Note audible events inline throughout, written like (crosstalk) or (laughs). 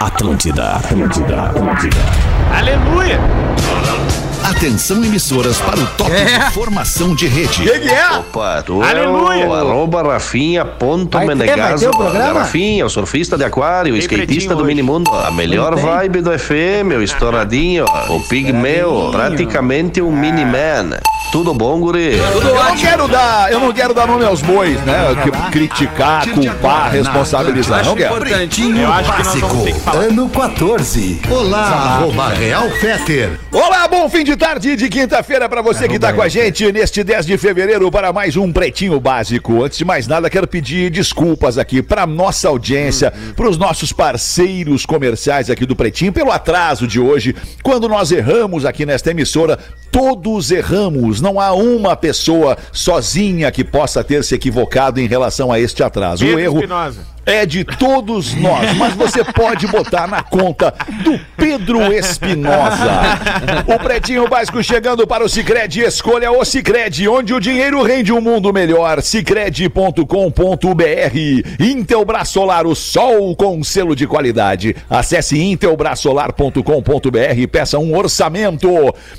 Atlântida, Atlântida, Atlântida. Aleluia! Atenção emissoras para o top É. de formação de rede. que, que é? Opa, tu Aleluia. é o arroba Rafinha ponto programa? Rafinha, o surfista de aquário, o skatista do hoje. Minimundo. A melhor vibe do FM, o estouradinho, o pigmeu, praticamente um mini-man. Tudo bom, guri? Eu não quero dar, eu não quero dar nome aos bois, né? Que- Criticar, culpar, responsabilizar. Não quero. Pretinho Eu acho Básico, que ano 14. Olá, arroba Real Feter. Olá, bom fim de tarde de quinta-feira para você que tá com a gente neste 10 de fevereiro para mais um Pretinho Básico. Antes de mais nada, quero pedir desculpas aqui para nossa audiência, para os nossos parceiros comerciais aqui do Pretinho pelo atraso de hoje, quando nós erramos aqui nesta emissora. Todos erramos, não há uma pessoa sozinha que possa ter se equivocado em relação a este atraso. Pedro o erro Espinosa. É de todos nós, mas você pode botar na conta do Pedro Espinosa. O Pretinho Básico chegando para o Cicred. Escolha o Cicred, onde o dinheiro rende um mundo melhor. Cicred.com.br. Intelbras Solar, o sol com selo de qualidade. Acesse intelbrasolar.com.br e peça um orçamento.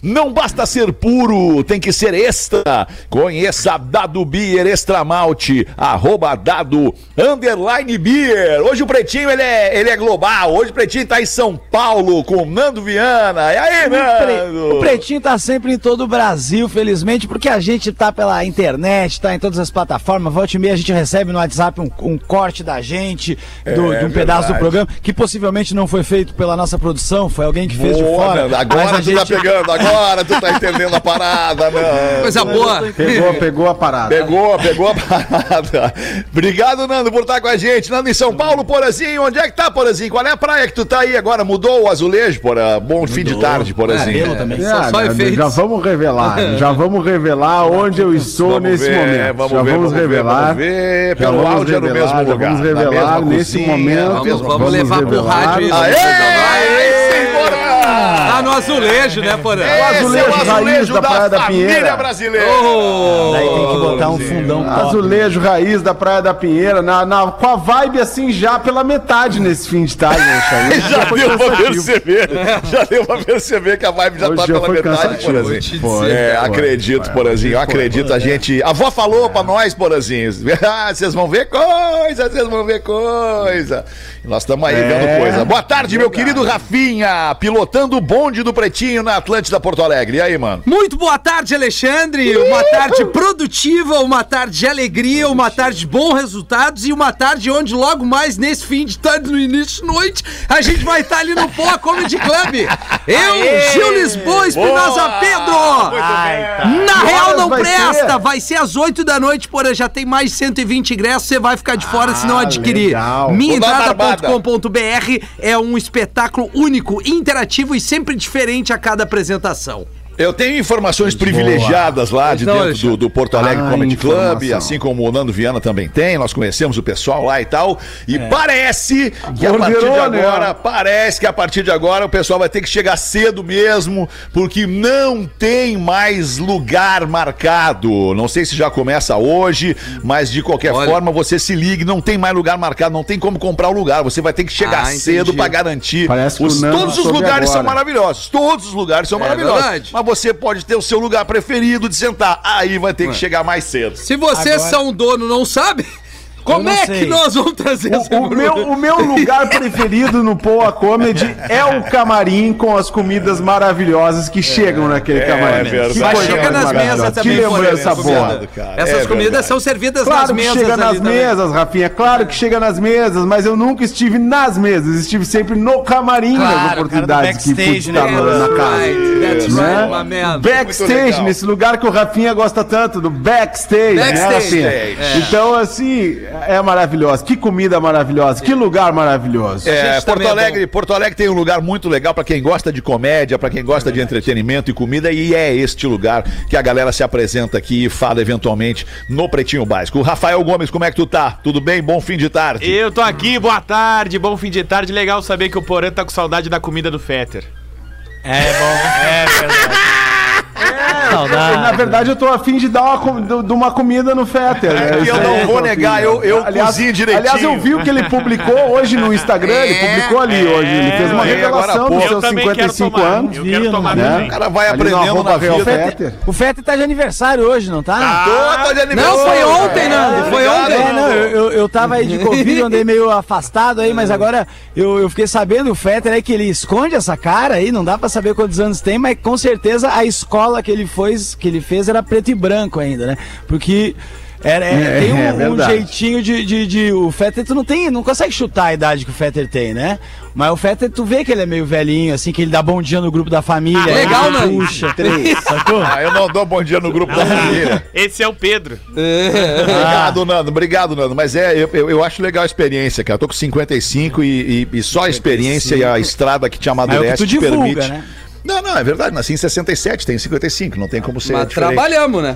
Não basta ser puro, tem que ser extra. Conheça Dado Beer Extra Malte, arroba Dado Underline Beer. Hoje o Pretinho ele é, ele é global. Hoje o Pretinho tá em São Paulo com o Nando Viana. E aí, O, Pre- Nando? o Pretinho tá sempre em todo o Brasil, felizmente, porque a gente tá pela internet, tá em todas as plataformas. Volta e meia a gente recebe no WhatsApp um, um corte da gente, do- É de um pedaço do verdade. programa, que possivelmente não foi feito pela nossa produção, foi alguém que fez de Boa, fora. Nando. Agora a tu tá pegando, agora tu tá entendendo a parada, Nando. Coisa boa. Pegou, pegou a parada. Pegou, pegou a parada. Obrigado, Nando, por estar com a gente. Nando, em São Paulo, Porazinho, onde é que tá, Porazinho? Qual é a praia que tu tá aí agora? Mudou o azulejo, Porã? Bom fim de tarde, Porazinho. Cabelo também. Só- só né, efeitos. já vamos revelar, já vamos revelar onde eu estou Vamos nesse ver, momento. Vamos já ver, vamos ver, revelar. vamos ver. Pelo vamos áudio é no mesmo já lugar. Vamos revelar nesse cozinha, momento. Vamos- mesma vamos levar pro revelar. rádio isso. Aê! Aê, Porã! Tá no azulejo, né, Porã? Esse é o azulejo raiz azulejo da da, Praia da família Pinheira. brasileira. Oh! Daí tem que botar um fundão top. Azulejo raiz da Praia da Pinheira, na, na- com a vibe assim já pela metade nesse fim de tarde, né? (laughs) Já deu pra perceber. Já deu pra perceber que a vibe já Hoje tá pela metade. Porazinho. Foi, É, foi, acredito. Porazinho, Foi, acredito. A gente. A avó falou pra nós, Porazinho. (laughs) Ah, vocês vão ver coisa, vocês vão ver coisa. E Nós estamos aí É, vendo coisa. Boa tarde, meu querido Rafinha, pilotando o bonde do Pretinho na Atlântida Porto Alegre. E aí, mano? Muito boa tarde, Alexandre. Uma tarde produtiva, uma tarde de alegria, uma tarde de bons resultados e uma tarde onde logo mais nesse fim de tarde, no início de noite, a gente vai estar ali no Poa Comedy Club. Eu, Gil Lisboa, Espinosa Boa! Pedro. Na real não vai presta, ser? vai ser às 8 da noite, porém já tem mais de 120 ingressos, você vai ficar de fora se não Ah, adquirir. Minhaentrada.com.br é um espetáculo único, interativo e sempre diferente a cada apresentação. Eu tenho informações privilegiadas lá de Então, dentro do, do Porto Alegre Ah, Comedy Club, informação. assim como o Nando Viana também tem. Nós conhecemos o pessoal lá e tal. E parece que a partir de Borderou, né? agora, parece que a partir de agora o pessoal vai ter que chegar cedo mesmo, porque não tem mais lugar marcado. Não sei se já começa hoje, mas de qualquer Olha. forma você se ligue, não tem mais lugar marcado, não tem como comprar o lugar. Você vai ter que chegar Ah, cedo para garantir. Parece que Os- todos os lugares são agora. maravilhosos. Todos os lugares são É maravilhosos. verdade. Mas você pode ter o seu lugar preferido de sentar. Aí vai ter que chegar mais cedo. Se vocês Agora- são dono não sabe, como é sei. que nós vamos trazer essa O, o meu, o meu lugar preferido no Poa Comedy é o camarim com as comidas maravilhosas que chegam naquele camarim. verdade. Que Mas chega nas mesas também, Que lembrança boa. Essas É comidas são servidas Claro nas que mesas chega ali nas também. mesas, Rafinha. Claro que chega nas mesas, mas eu nunca estive nas mesas. Estive sempre no camarim Claro, nas oportunidades que pude backstage, estar né? na, casa. Right, that's Né? Backstage, nesse lugar que o Rafinha gosta tanto, do backstage, né, Backstage. Rafinha? É. Então, assim, é maravilhoso. Que comida maravilhosa, que lugar maravilhoso. É, Porto é Alegre, Porto Alegre tem um lugar muito legal pra quem gosta de comédia, pra quem gosta de entretenimento e comida, e é este lugar que a galera se apresenta aqui e fala eventualmente no Pretinho Básico. Rafael Gomes, como é que tu tá? Tudo bem? Bom fim de tarde. Eu tô aqui, boa tarde, bom fim de tarde. Legal saber que o Porã tá com saudade da comida do Fetter. É bom. É verdade. Saudade. Na verdade, eu tô afim de dar uma, de uma comida no Fetter. né? É eu não vou negar, eu- eu cozinho direitinho. Aliás, eu vi o que ele publicou hoje no Instagram. Ele publicou ali hoje. Ele fez uma é, revelação dos Eu seus também quero 55 tomar. anos. Eu quero Vi, tomar né? O cara vai aprendendo na vida. Fetter. O Fetter tá de aniversário hoje, não tá? Tô, tô de Não, aniversário. foi ontem, Nando. Foi Obrigado, ontem. É, não, eu, eu, eu tava aí de (laughs) Covid, andei meio afastado aí, mas agora eu, eu fiquei sabendo, o Fetter é que ele esconde essa cara aí, não dá pra saber quantos anos tem, mas com certeza a escola que ele, fez, que ele fez era preto e branco ainda, né? Porque era, é, É, tem um, (laughs) é um jeitinho de, de, de- O Fetter, tu não tem, não consegue chutar a idade que o Fetter tem, né? Mas o Fetter, tu vê que ele é meio velhinho, assim, que ele dá bom dia no grupo da família. Ah, legal, ele né? Puxa, (laughs) sacou? Ah, eu não dou bom dia no grupo da família. Esse é o Pedro. (laughs) Obrigado, Nando. Obrigado, Nando. Mas é, eu, eu, eu acho legal a experiência, cara. Eu tô com 55 e, e, e só a experiência e a estrada que te é o que amadurece tu te divulga, permite. né? Não, não, é verdade. Nasci em 67, tenho 55, não tem como ser Mas diferente. trabalhamos, né?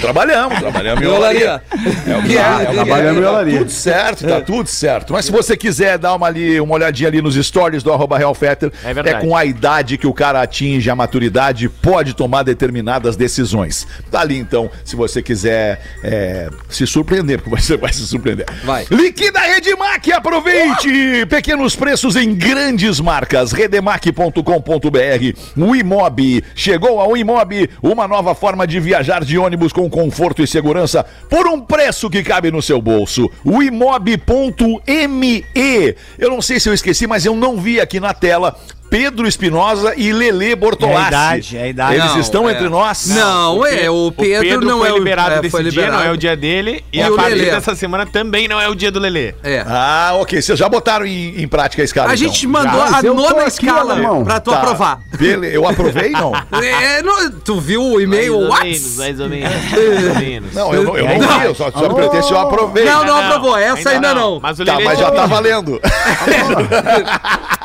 Trabalhamos, trabalhamos em Olaria. É o que (laughs) é, é o que é. Trabalhamos em Tá olaria. tudo certo, tá tudo certo. Mas se você quiser dar uma, ali, uma olhadinha ali nos stories do arroba Real Fetter, É verdade. com a idade que o cara atinge, a maturidade, pode tomar determinadas decisões. Tá ali então, se você quiser é, se surpreender, (laughs) porque você vai se surpreender. Vai. Liquida Redemac, aproveite! Pequenos preços em grandes marcas. Redemac.com.br. O Imob. Chegou ao Imob, uma nova forma de viajar de ônibus com conforto e segurança por um preço que cabe no seu bolso. O imob.me. Eu não sei se eu esqueci, mas eu não vi aqui na tela. Pedro Espinosa e Lele Bortolassi. É a idade, é a idade. Eles Não, estão é. entre nós? Não, é, o Pedro, não foi é o liberado é, desse foi dia, liberado. não é o dia dele. E, E a o partir Lelê? dessa semana também não é o dia do Lelê. É. Ah, ok. Vocês já botaram em, em prática a escala, A então. gente mandou Já. a nona aqui, escala alemão. pra tu Tá. aprovar. Bele- Eu aprovei, não? (laughs) É, não, tu viu o e-mail? What? mais ou menos. (laughs) Mais ou menos. Não, eu não, eu não vi, eu só, só me perguntei se eu aprovei. Não, não aprovou. Essa ainda não. Mas o Tá, mas já tá valendo.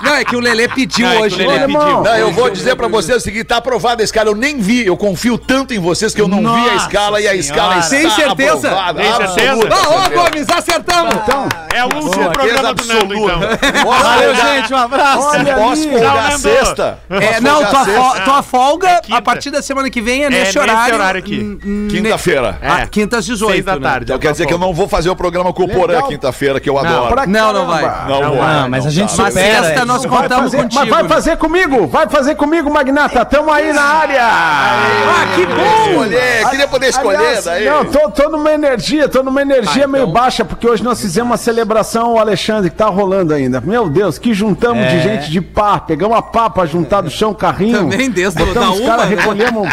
Não, é que o Lelê pediu Não, é hoje. né? Não, eu vou dizer pra vocês o seguinte, tá aprovada a escala, eu nem vi, eu confio tanto em vocês que eu não vi a Nossa escala e a escala está Tem certeza? aprovada. Tem certeza? Ah, ô. Gomes, acertamos! Então, É o último Certeza programa do Nando, então. (laughs) Valeu, gente, um abraço. olha Posso folgar sexta? É, não, tua, sexta? fo- tua folga, É a partir da semana que vem, é nesse nesse horário. horário aqui. Quinta-feira. É. Ah, quinta às 18. Seis da né? tarde. Então quer dizer que eu não vou fazer o programa com o Porã quinta-feira, que eu adoro. Não, não vai. Não, Não vai. Ah, mas a gente tá. Mas supera. sexta é. nós contamos fazer, contigo. mas vai fazer comigo, vai fazer comigo, Magnata. Tamo aí na área. Ah, que bom! Escolher, queria poder escolher Aliás, daí. Não, tô, tô numa energia, tô numa energia Ah, meio então. baixa, porque hoje nós fizemos uma celebração ao Alexandre, que tá rolando ainda. Meu Deus, que juntamos É. de gente de pá. Pegamos a pá pra juntar do chão carrinho. Também desde da os uma, caras, né? recolhemos.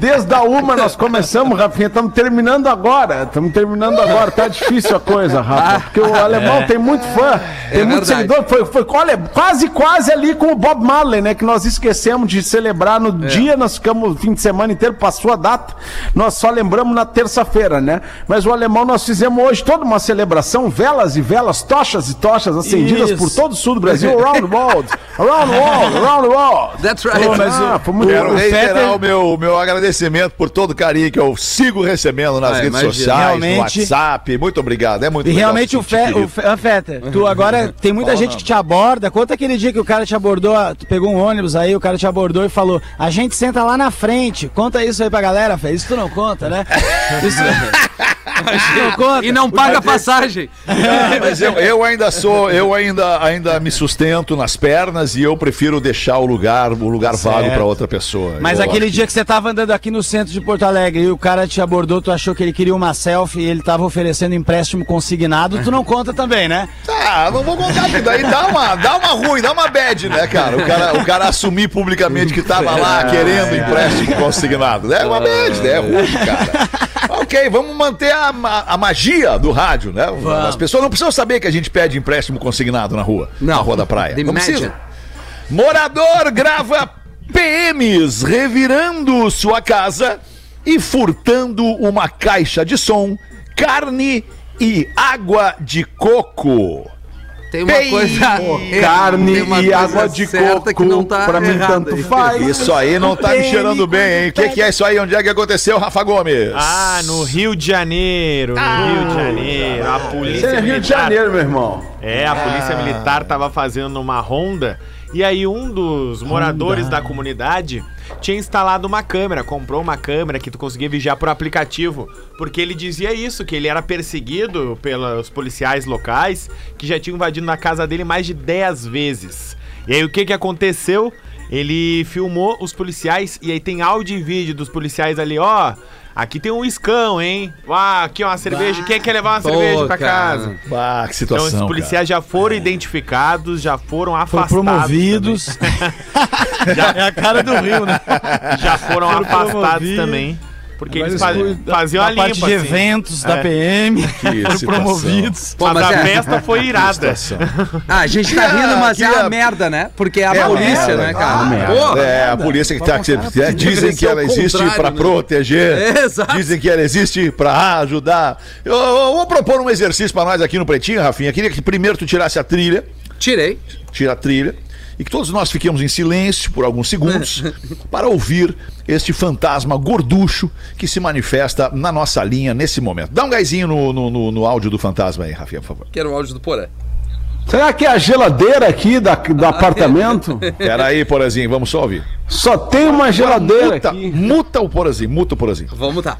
Desde a uma nós começamos, Rafinha. Estamos terminando agora. Estamos terminando agora. Tá difícil a coisa, Rafa. Porque o alemão tem muito fã, tem muito verdade. seguidor. Foi, foi, olha, quase, quase ali com o Bob Marley, né? Que nós esquecemos de celebrar no dia, nós ficamos o fim de semana inteiro, passou a data. Nós só lembramos na terça-feira, né? Mas o alemão nós fizemos hoje toda uma celebração, velas e velas, tochas e tochas acendidas Isso. por todo o sul do Brasil, (laughs) around the world, around the world, around the world. That's right. Ah, foi muito Quero reiterar Fetter- o meu, meu agradecimento por todo o carinho que eu sigo recebendo nas Ah, redes imagina. sociais, Realmente- no WhatsApp. Muito obrigado, é muito E realmente o, sentir Fe, querido. o Fe, ah, Fetter, tu agora (laughs) tem muita gente que te aborda. Conta aquele dia que o cara te abordou, tu pegou um ônibus aí, o cara te abordou e falou: a gente senta lá na frente. Conta isso aí pra galera, Fé. Isso tu não conta, né? (laughs) Isso, E não paga passagem. Ah, mas eu, eu ainda sou, eu ainda, ainda me sustento nas pernas e eu prefiro deixar o lugar, o lugar vago para outra pessoa. Mas Eu aquele dia que você tava andando aqui no centro de Porto Alegre e o cara te abordou, tu achou que ele queria uma selfie e ele tava oferecendo empréstimo consignado, tu não conta também, né? Ah, não vou contar, porque daí dá uma, dá uma ruim, dá uma bad, né, cara? O cara, o cara assumir publicamente que tava lá querendo empréstimo consignado. É uma bad, né? É ruim, cara. Ok, vamos manter a, a magia do rádio, né? As pessoas não precisam saber que a gente pede empréstimo consignado na rua, Não. na rua da praia. The não magic. precisa. Morador grava PMs revirando sua casa e furtando uma caixa de som, carne e água de coco. Tem uma Bem, coisa. Carne tem uma e coisa água de certa coco, que não tá pra mim tanto aí. faz. Isso aí não tá me cheirando bem, hein? O que, que é isso aí? Onde é que aconteceu, Rafa Gomes? Ah, no Rio de Janeiro. No Rio de Janeiro. A polícia Isso é Rio de militar. Janeiro, meu irmão. É, a polícia militar tava fazendo uma ronda e aí um dos moradores da comunidade tinha instalado uma câmera, comprou uma câmera que tu conseguia vigiar por aplicativo, porque ele dizia isso, que ele era perseguido pelos policiais locais que já tinham invadido na casa dele mais de 10 vezes. E aí o que que aconteceu? Ele filmou os policiais e aí tem áudio e vídeo dos policiais ali, ó. Aqui tem um iscão, hein? Ah, aqui uma cerveja. Quem quer levar uma Pô, cerveja pra cara. casa? Ah, que Então, situação. esses policiais já foram identificados, já foram Foram afastados. promovidos. (laughs) é a cara do Rio, né? Já foram Foram afastados promovidos. também. Porque Agora eles eles faz- cuidam faziam da a parte limpa. de assim. eventos da É. PM. (laughs) foram situação. promovidos. Pô, Mas, mas a é- festa foi irada. Ah, a gente tá Que rindo, a- mas que é a- uma merda, né? Porque é a É polícia, merda, né, cara. Porra. É, a polícia que tá. que- que- dizem que ela existe pra né? proteger. (laughs) Exato. Dizem que ela existe pra ajudar. Eu, eu vou propor um exercício pra nós aqui no Pretinho, Rafinha. Queria que primeiro tu tirasse a trilha. Tirei. Tira a trilha. E que todos nós fiquemos em silêncio por alguns segundos (laughs) para ouvir este fantasma gorducho que se manifesta na nossa linha nesse momento. Dá um gásinho no, no, no- no áudio do fantasma aí, Rafinha, por favor. Quero o áudio do Porã. Será que é a geladeira aqui da, do apartamento? Pera aí, Porazinho, vamos só ouvir. Só tem uma geladeira muta, aqui. muta o Porazinho, muta o Porazinho. Vamos tá.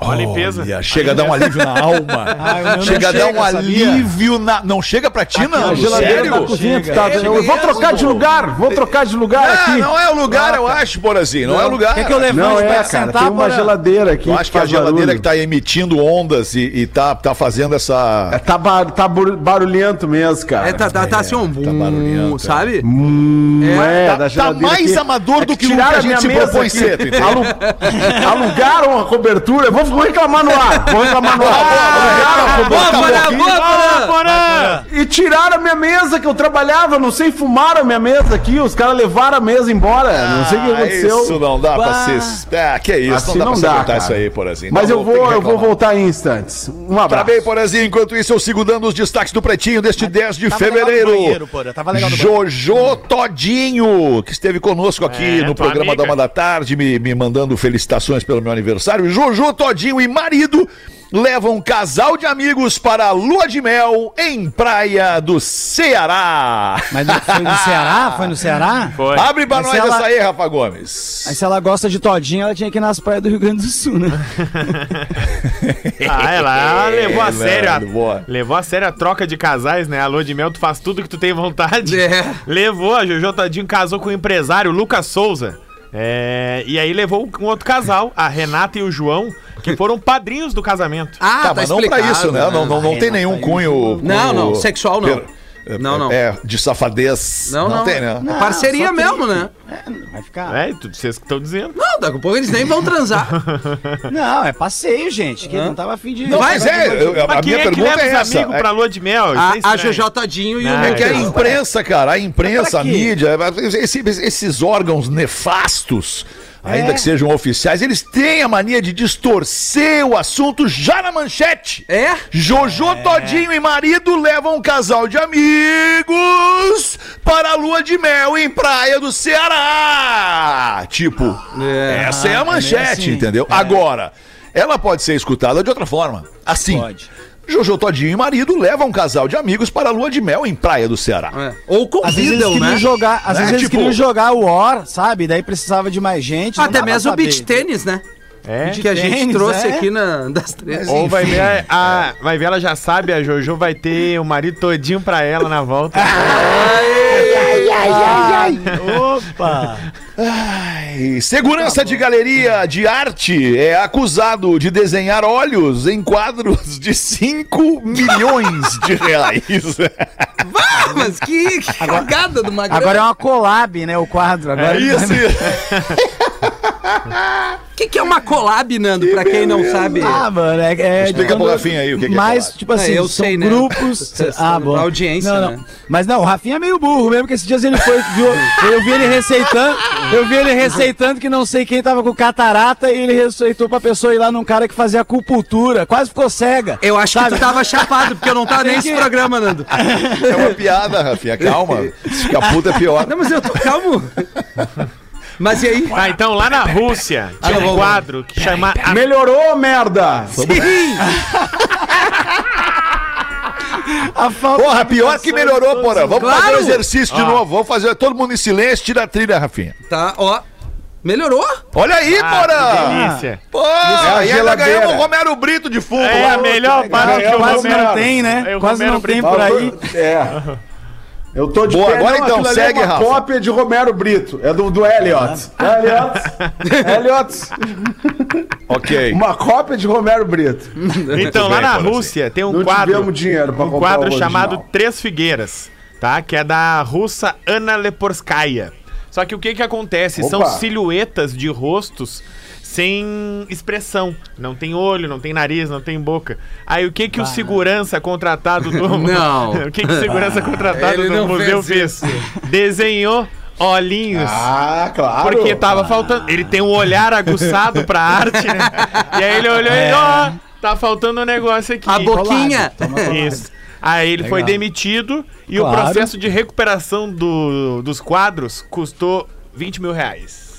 Uma limpeza. Olha, chega a dar um alívio na (laughs) alma. Ah, o não chega a dar um alívio na. Não chega pra ti, não? A Sério? cozinha Chega. tá, É Eu vou trocar de lugar, vou trocar de lugar Ah, aqui. não é o lugar, eu acho, Porazinho. Não, é o lugar. Quer que eu levante Não pra é, cara, sentar, tem uma geladeira aqui. Eu acho que a faz geladeira barulho. que tá emitindo ondas e, e tá, tá fazendo É, essa. Tá, bar- tá bur- barulhento mesmo, cara. É, tá, tá, tá assim, um tá barulhento, é. sabe? Hum, é, Tá- da tá mais aqui. amador É do que o que a gente propõe aqui. Alu- (laughs) Alugaram a cobertura. Eu vou, vou reclamar no ar. Vou reclamar no ar. Boa, cobertura. Porã, boa, Porã! E tiraram a minha mesa que eu trabalhava, não sei, fumaram a minha mesa aqui, os caras levaram a mesa embora, não sei o que Ah, aconteceu. Isso não dá pra Bah. ser. Ah, que isso, Assim não dá não pra dá, cara. isso aí, Porazinho. Mas Não, eu vou, eu vou voltar em instantes. Um Tá abraço. bem, Porazinho. Enquanto isso, eu sigo dando os destaques do Pretinho deste 10 de Tava fevereiro. banheiro, tava legal. Jojo Todinho, que esteve conosco aqui É, no programa amiga. da Uma da Tarde, me, me mandando felicitações pelo meu aniversário. Jojo Todinho e marido levam um casal de amigos para a lua de mel em Praia do Ceará. Mas não foi no Ceará? Foi no Ceará? Foi. Abre pra Mas nós ela- essa aí, Rafa Gomes. Aí se ela gosta de todinho, ela tinha que ir nas praias do Rio Grande do Sul, né? Ah, ela (laughs) levou a É, sério. a- levou a sério a troca de casais, né? A lua de mel, tu faz tudo que tu tem vontade. É. Levou, a Jojo Todinho casou com o empresário Lucas Souza. É, e aí levou um outro casal, a Renata e o João, que foram padrinhos do casamento. Ah, Tá, mas não pra isso, né? Não, não, não tem nenhum cunho. Não, cunho- não, sexual não. per- Não, não. É, de safadez. Não, não. tem, né? É parceria tem- mesmo, né? Vai ficar. É, tudo vocês que estão dizendo. Não, daqui a pouco eles nem vão transar. (laughs) Não, é passeio, gente. Que não tava afim de. Não, mas é, eu- a Mas quem minha é que pergunta leva é essa. amigos É- pra lua de mel? A, é a. Jojo Todinho e Não, o É que a Lucas. imprensa, cara, a imprensa, a mídia, esse- esses órgãos nefastos, ainda É. que sejam oficiais, eles têm a mania de distorcer o assunto já na manchete. É? Jojo Todinho e marido levam um casal de amigos para a lua de mel em Praia do Ceará. Tipo, É. essa é a manchete, assim. entendeu? Agora, ela pode ser escutada de outra forma. Assim. Pode. Jojo Todinho e marido levam um casal de amigos para a lua de mel em Praia do Ceará. É. Ou Às vezes eles convidam, né? jogar, às Né? vezes eles Tipo- queriam jogar o War, sabe? Daí precisava de mais gente. Até mesmo o beach tênis, né? É. Que a gente tênis, trouxe é. aqui na, das três. Ou vai ver, a, a- vai ver, ela já sabe, a Jojo vai ter o marido todinho pra ela na volta. (laughs) Opa! E segurança de galeria de arte é acusado de desenhar olhos em quadros de 5 milhões de reais. Ah, mas que, que cagada do Magrão. Agora é uma collab, né? O quadro. Agora É isso. (laughs) O que, que é uma collab, Nando, pra quem não sabe? Ah, mano, é. é Explica pro Rafinha aí o que que é Mas, collab. tipo assim, É, eu são sei, né? grupos. Ah, bom. audiência, não, não. né? Mas não, o Rafinha é meio burro mesmo, que esses dias ele foi. Viu, eu vi ele receitando. Eu vi ele receitando que não sei quem tava com catarata e ele receitou pra pessoa ir lá num cara que fazia acupuntura. Quase ficou cega. Eu acho que tu tava chapado, porque eu não tava nem nesse que- (laughs) programa, Nando. É uma piada, Rafinha. Calma. (laughs) Se ficar puta é pior. Não, mas eu tô calmo. Mas e aí? Ah, então lá na Rússia tinha Ah, não, um quadro que chama Melhorou, merda! Sim! (laughs) A falta Porra, pior que melhorou, porra. Vamos fazer o Claro. exercício de novo. Vamos fazer todo mundo em silêncio, tira a trilha, Rafinha. Tá, ó. Melhorou? Olha aí, Ah, porra! que delícia. Pô, a e ainda ganhamos o Romero Brito de fundo. É lá. a melhor parte que eu Quase Romero- não tem, né? É o Quase Romero não tem Brito. por aí. É. Eu tô de Boa, agora Não, então, ali segue, é uma Rafa. cópia de Romero Brito. É do, do Elliot. Elliot. (laughs) Elliot. Ok. Uma cópia de Romero Brito. Então, lá na. Rússia tem um Não quadro. dinheiro pra um quadro chamado. Três Figueiras, tá? Que é da russa Ana Leporskaya. Só que o que que acontece? São Opa. silhuetas de rostos sem expressão. Não tem olho, não tem nariz, não tem boca. Aí o que que o segurança contratado do... (laughs) Não. (laughs) o que que o segurança (laughs) contratado Ele do não museu fez fez? Desenhou olhinhos. Ah, claro. Porque tava faltando. Ele tem um olhar aguçado pra arte, né? E aí ele olhou e ó, tá faltando um negócio aqui. A boquinha. Isso. Aí ele foi demitido e o Claro. processo de recuperação do- dos quadros custou 20 mil reais.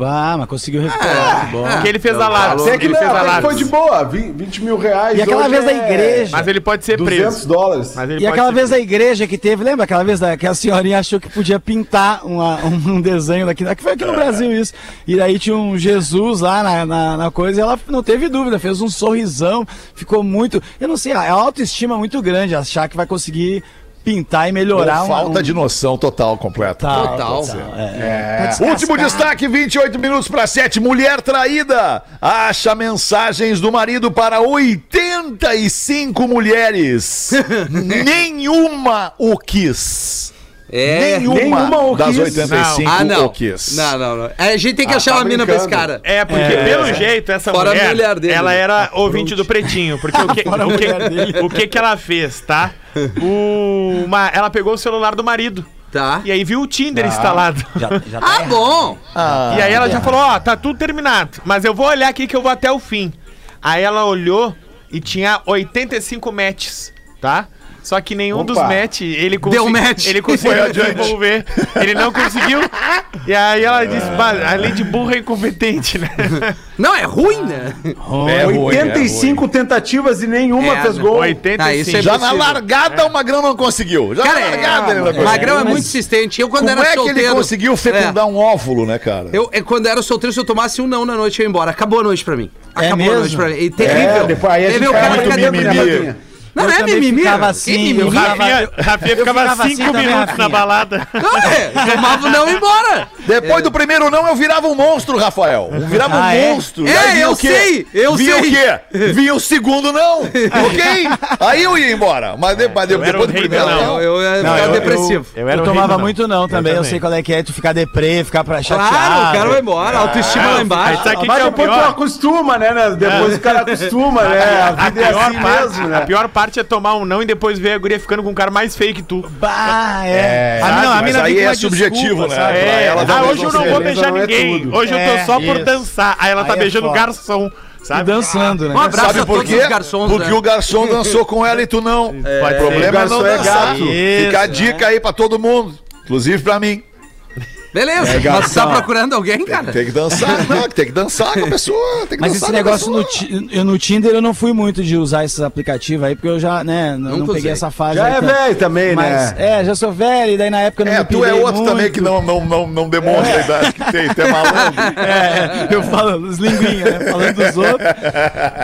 Ah, mas conseguiu recuperar. que bom. Porque ele fez a Lattes. Até que, Ele não, fez a que foi de boa. 20, 20 mil reais. E aquela vez da é igreja. Mas ele pode ser 200 preso. dólares. Mas ele E aquela vez da igreja que teve, lembra aquela vez da, que a senhorinha achou que podia pintar uma- um, (laughs) desenho daqui, que foi aqui no Brasil isso. E daí tinha um Jesus lá na, na, na coisa e ela não teve dúvida, fez um sorrisão, ficou muito. Eu não sei, a autoestima muito grande, achar que vai conseguir pintar e melhorar Ou uma- falta um- de noção total, completa. Total. Total. é. Último destaque, 28 minutos para 7. Mulher traída acha mensagens do marido para 85 mulheres. (laughs) Nenhuma o quis. É. Nenhuma, nenhuma o das quis. 85 Ah, não. o quis. Não, não, não. A gente tem que Ah, achar tá uma mina pra esse brincando. cara. É, porque pelo jeito, essa Fora a mulher, mulher dele. ela era ouvinte do Pretinho. Porque o (laughs) que, o, que, o que que ela fez, tá? O, uma- ela pegou o celular do marido. Tá. E aí viu o Tinder instalado. Já, já tá Ah, errado. bom. e aí ela já falou, ó, tá tudo terminado. Mas eu vou olhar aqui que eu vou até o fim. Aí ela olhou e tinha 85 matches, tá? Só que nenhum dos Opa. match ele Deu match. Ele conseguiu desenvolver. Ele não conseguiu. E aí ela disse, "Bah, além de burra é incompetente, né? (laughs) Não, é ruim, né? É ruim, é 85 tentativas e nenhuma É, fez gol. 85. Ah, é Já na largada o Magrão não conseguiu. Já Cara, na largada é, ele não conseguiu. Magrão é mas- muito insistente. Eu, quando Como era é que solteiro. ele conseguiu fecundar um óvulo, né, cara? Eu, é, quando era solteiro, se eu tomasse um não na noite, eu ia embora. Acabou a noite pra mim. É Acabou a noite pra mim. E terrível. É, depois aí a Teve gente o cara que cadê a. Não, Eu é mimimi. ficava assim, mimimi? eu ficava- Rafinha, Rafinha ficava ficava assim 5 também, minutos na balada. Não, é. Tomava o não e ia embora. Depois do primeiro não, eu virava um monstro, Rafael. Eu virava Ah, um é? monstro. É, eu o quê? sei, eu vinha sei. o quê? Vinha o segundo não. (laughs) ok? Aí eu ia embora. Mas, de- mas eu depois do primeiro não. não. Eu, eu Não, eu- depressivo. Eu, Eu tomava muito não também, eu, sei qual é que é, tu ficar deprê, ficar pra chateado. Claro, o cara vai embora. Autoestima lá embaixo. Mas é o depois tu acostuma, né, né? Depois o cara acostuma, (laughs) né? A vida é pior, assim mesmo, né? a pior parte é tomar um não e depois ver a guria ficando com um cara mais feio que tu. Bah, é. sabe, mina- mas mina aí é subjetivo, desculpa, né? É, ela ah, hoje eu não não vou beijar não é ninguém. tudo. Hoje eu É, tô só por isso. dançar. Aí ela tá Aí é beijando o garçom, E sabe? dançando, né? Um abraço Sabe a por quê? garçons, Porque né? o garçom dançou com ela e tu não. Pode o problema é não é dançar. gato. Fica a Isso, dica aí pra todo mundo. Inclusive pra mim. Beleza, mas tu tá procurando alguém, cara? Tem que dançar. (laughs) Não, tem que dançar com a pessoa. Tem que Mas esse negócio no, eu, no Tinder eu não fui muito de usar esses aplicativos aí, porque eu já, né, não, Nunca peguei usei. essa fase. Já aí é tanto. velho também, Mas, né? é, já sou velho, e daí na época eu não É, me tu é outro também muito. que não, não, não, não demonstra a idade que tem. Tu é malandro. (laughs) É, eu falo os linguinhas, né? Falando dos outros.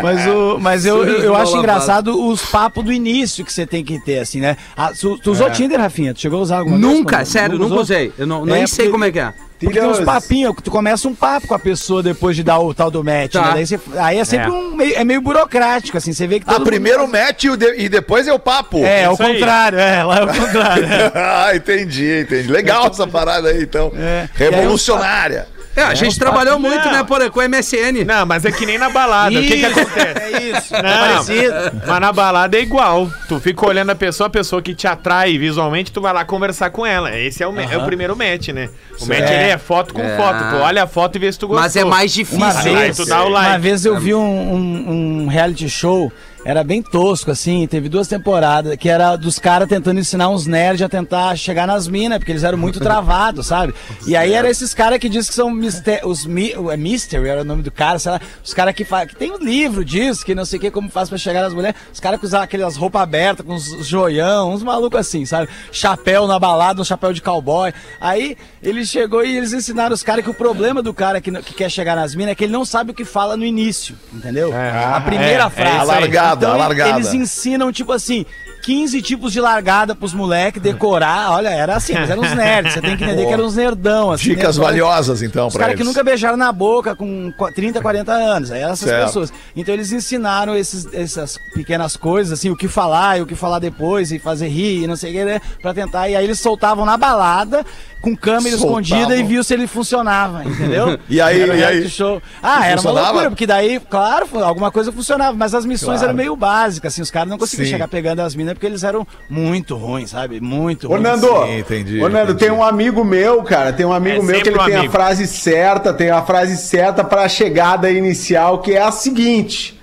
Mas, o, mas eu, eu, eu acho engraçado os papos do início que você tem que ter, assim, né? Ah, tu, tu usou Tinder, Rafinha? Tu chegou a usar alguma? Nunca, sério, nunca usei. Eu não, É, nem sei porque- como é que é. Porque tem uns papinhos, tu começa um papo com a pessoa depois de dar o tal do match, Tá. né? Daí você- aí é sempre É. um meio, é meio burocrático, assim, você vê que Ah, primeiro e o de- e depois é o papo. É, Isso aí. contrário, é, lá é o contrário. é. (laughs) ah, entendi, entendi. Legal essa parada aí, então. É. Revolucionária. É, a gente trabalhou muito, né, por, com MSN. Não, mas é que nem na balada. o que que Isso, acontece? É isso, é Não, parecido. mas na balada é igual. Tu fica olhando a pessoa, a pessoa que te atrai visualmente, tu vai lá conversar com ela. Esse é o, é o primeiro match, né? O match É. é foto com É. foto. Tu olha a foto e vê se tu gostou. Mas é mais Uma difícil. Aí vez, tu dá o like. uma vez eu vi um, um- um reality show era bem tosco, assim. Teve duas temporadas que era dos caras tentando ensinar uns nerds a tentar chegar nas minas, porque eles eram muito (laughs) travados, sabe? E aí era esses caras que diz que são mister, os mi, é Mystery, era o nome do cara, sei lá. Os caras que, fa- que tem um livro disso, que não sei o que, como faz pra chegar nas mulheres. Os caras que usavam aquelas roupas abertas, com uns joião, uns malucos assim, sabe? Chapéu na balada, um chapéu de cowboy. Aí ele chegou e eles ensinaram os caras que o problema do cara que, que quer chegar nas minas é que ele não sabe o que fala no início, entendeu? a primeira é, é frase. aí. Largada, Então, largada. Eles ensinam, tipo assim, 15 tipos de largada pros moleques decorar. Olha, era assim, eles eram uns (laughs) nerds. Você tem que entender que eram uns nerdão, assim. Dicas nerdão. valiosas, então, Os pra caras eles. que nunca beijaram na boca com qu- 30, 40 anos. Aí essas Certo. pessoas. Então eles ensinaram esses, essas pequenas coisas, assim, o que falar e o que falar depois, e fazer rir e não sei o que, né? Pra tentar. E aí eles soltavam na balada, com câmera Soltavam. escondida e viu se ele funcionava, entendeu? (laughs) E aí, Era e aí? show. Ah, era uma loucura, porque daí, claro, alguma coisa funcionava, mas as missões Claro. eram meio básicas, assim, os caras não conseguiam Sim. chegar pegando as minas porque eles eram muito ruins, sabe? Muito Ô, ruins. Nando, Sim, entendi, ô, Nando, entendi. tem um amigo meu, cara, tem um amigo É meu que ele um tem a amigo. frase certa, tem a frase certa pra chegada inicial, que é a seguinte.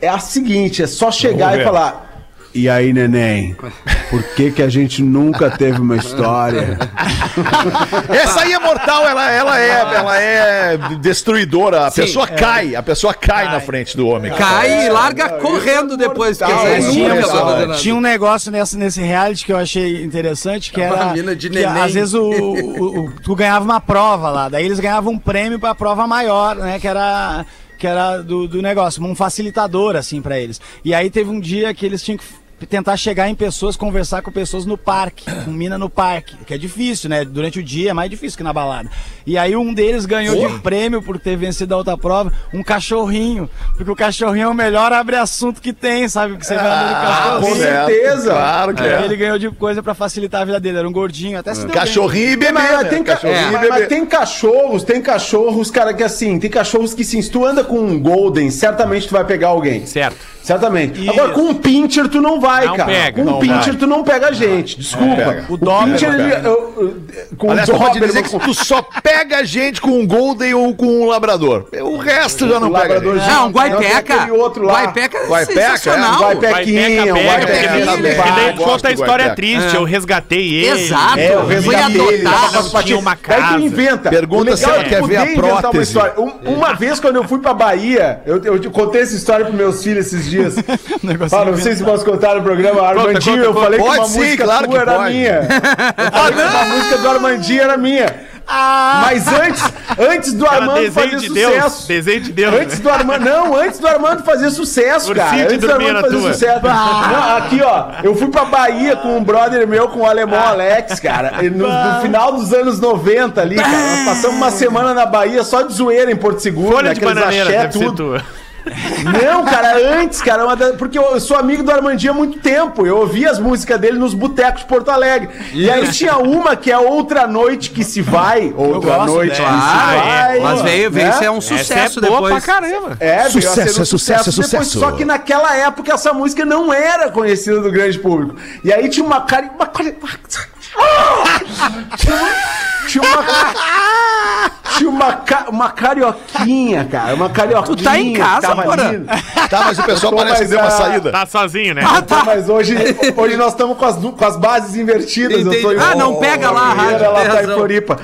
É a seguinte, é só chegar e falar... E aí, neném, por que que a gente nunca teve uma história? Essa aí é mortal, ela, ela, é, ela é destruidora. A Sim, pessoa cai, a pessoa cai, na frente do homem. Cai e larga correndo depois. Mortal, vezes é tinha pessoa nada. Tinha um negócio nesse, nesse reality que eu achei interessante, que Uma era. mina de que, às vezes o, o- o- tu ganhava uma prova lá, daí eles ganhavam um prêmio pra prova maior, né? Que era. Que era do, do negócio, um facilitador, assim, pra eles. E aí teve um dia que eles tinham que tentar chegar em pessoas, conversar com pessoas no parque, (coughs) com mina no parque, que é difícil, né? Durante o dia é mais difícil que na balada. E aí um deles ganhou de prêmio por ter vencido a outra prova, um cachorrinho, porque o cachorrinho é o melhor abre-assunto que tem, sabe? Que você vai andando com cachorrinho. certeza. Claro que é. Ele ganhou de coisa pra facilitar a vida dele. Era um gordinho, até se deu bem. Cachorrinho e bebê, Mas, mas né? tem, ca- Cachorrinho e mas- bebê. mas tem cachorros, tem cachorros, cara, que assim, tem cachorros que sim, se tu anda com um Golden, certamente tu vai pegar alguém. Certo. Certamente. Isso. Agora, com um pincher tu não vai, Não cara. pega. com um pincher vai. tu não pega gente. Desculpa. pega. O, O pega. ele, eu- eu- com Aliás, o Doberman, dizer que tu só pega gente com um Golden ou com um Labrador. O resto já não o pega labrador gente. já- Não, um guaipeca. É Guaipeca, é? sensacional. Um guaipequinha, um daí conta a história triste. Eu resgatei ele. Exato. É, eu Fui resgatei ele, tinha uma Daí tu casa. inventa. Pergunta O se ela é quer ver a inventar uma prótese. história. Um- uma vez, quando eu fui pra Bahia, eu, contei essa história pros meus filhos esses dias. (laughs) Fala, não sei se posso contar no programa. Armandinho, conta, eu conta. falei que uma sim, música claro tua que era pode. minha. Eu falei que uma música do Armandinho era minha. Mas antes, antes do Era Armando fazer de sucesso. Deus. Desenho de Deus. Antes do Armando. Não, antes do Armando fazer sucesso, Ursinho cara. de Antes do Armando fazer tua. sucesso. Não, aqui, ó. Eu fui pra Bahia com um brother meu, com o alemão Alex, cara. No, no final dos anos 90 ali, cara. Nós passamos uma semana na Bahia só de zoeira em Porto Seguro, Folha de naqueles bananeira, axé, deve ser tudo. tua. Não, cara, antes, cara, uma da- porque eu sou amigo do Armandinho há muito tempo. Eu ouvia as músicas dele nos botecos de Porto Alegre. E aí tinha uma que é Outra Noite que se vai. Outra gosto Noite que dela. se Ah, vai. é. Mas veio, veio né? ser um Essa é sucesso boa depois. pra caramba. É, Sucesso, um é sucesso, é depois, sucesso. Só que naquela época essa música não era conhecida do grande público. E aí tinha uma cari... (laughs) Uma. Tinha uma... Tinha uma... Uma, ca- uma carioquinha, cara. Uma carioquinha. Tu tá em casa, tava. (laughs) Tá, mas o pessoal parece que deu uma ah, saída. Tá sozinho, né? Ah, tá. Mas hoje, hoje nós estamos com as, com as bases invertidas. Eu tô em. Ah, não pega lá a Floripa, rádio, Ela tá em razão. Floripa.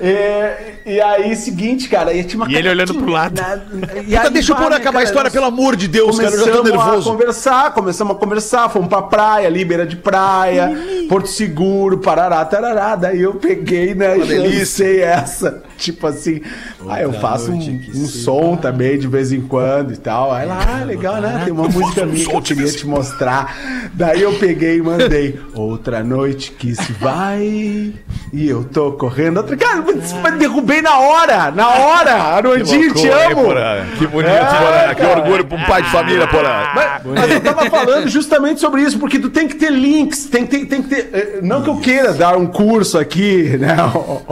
E, e aí, seguinte, cara. E, tinha uma E ele olhando pro lado. né? E aí, deixa o né, acabar a cara, história, nós pelo amor de Deus, cara. Eu já tô Começamos a nervoso. conversar, começamos a conversar, fomos pra praia, ali, beira de praia, Porto Seguro, parará, tarará. Daí eu peguei, né, e delícia. essa. Tipo assim, aí eu faço um, um som também de vez em quando e tal. Aí ela, ah, legal, né? Tem uma música minha que eu queria te mostrar. Daí eu peguei e mandei. Outra noite que se vai e eu tô correndo. Outra... Cara, mas derrubei na hora, na hora. Armandinho, te amo. Que bonito, É. Que orgulho pra um pai de família, Porã. Mas, mas eu tava falando justamente sobre isso, porque tu tem que ter links, tem, tem, tem que ter. eh, Não que eu queira dar um curso aqui, né?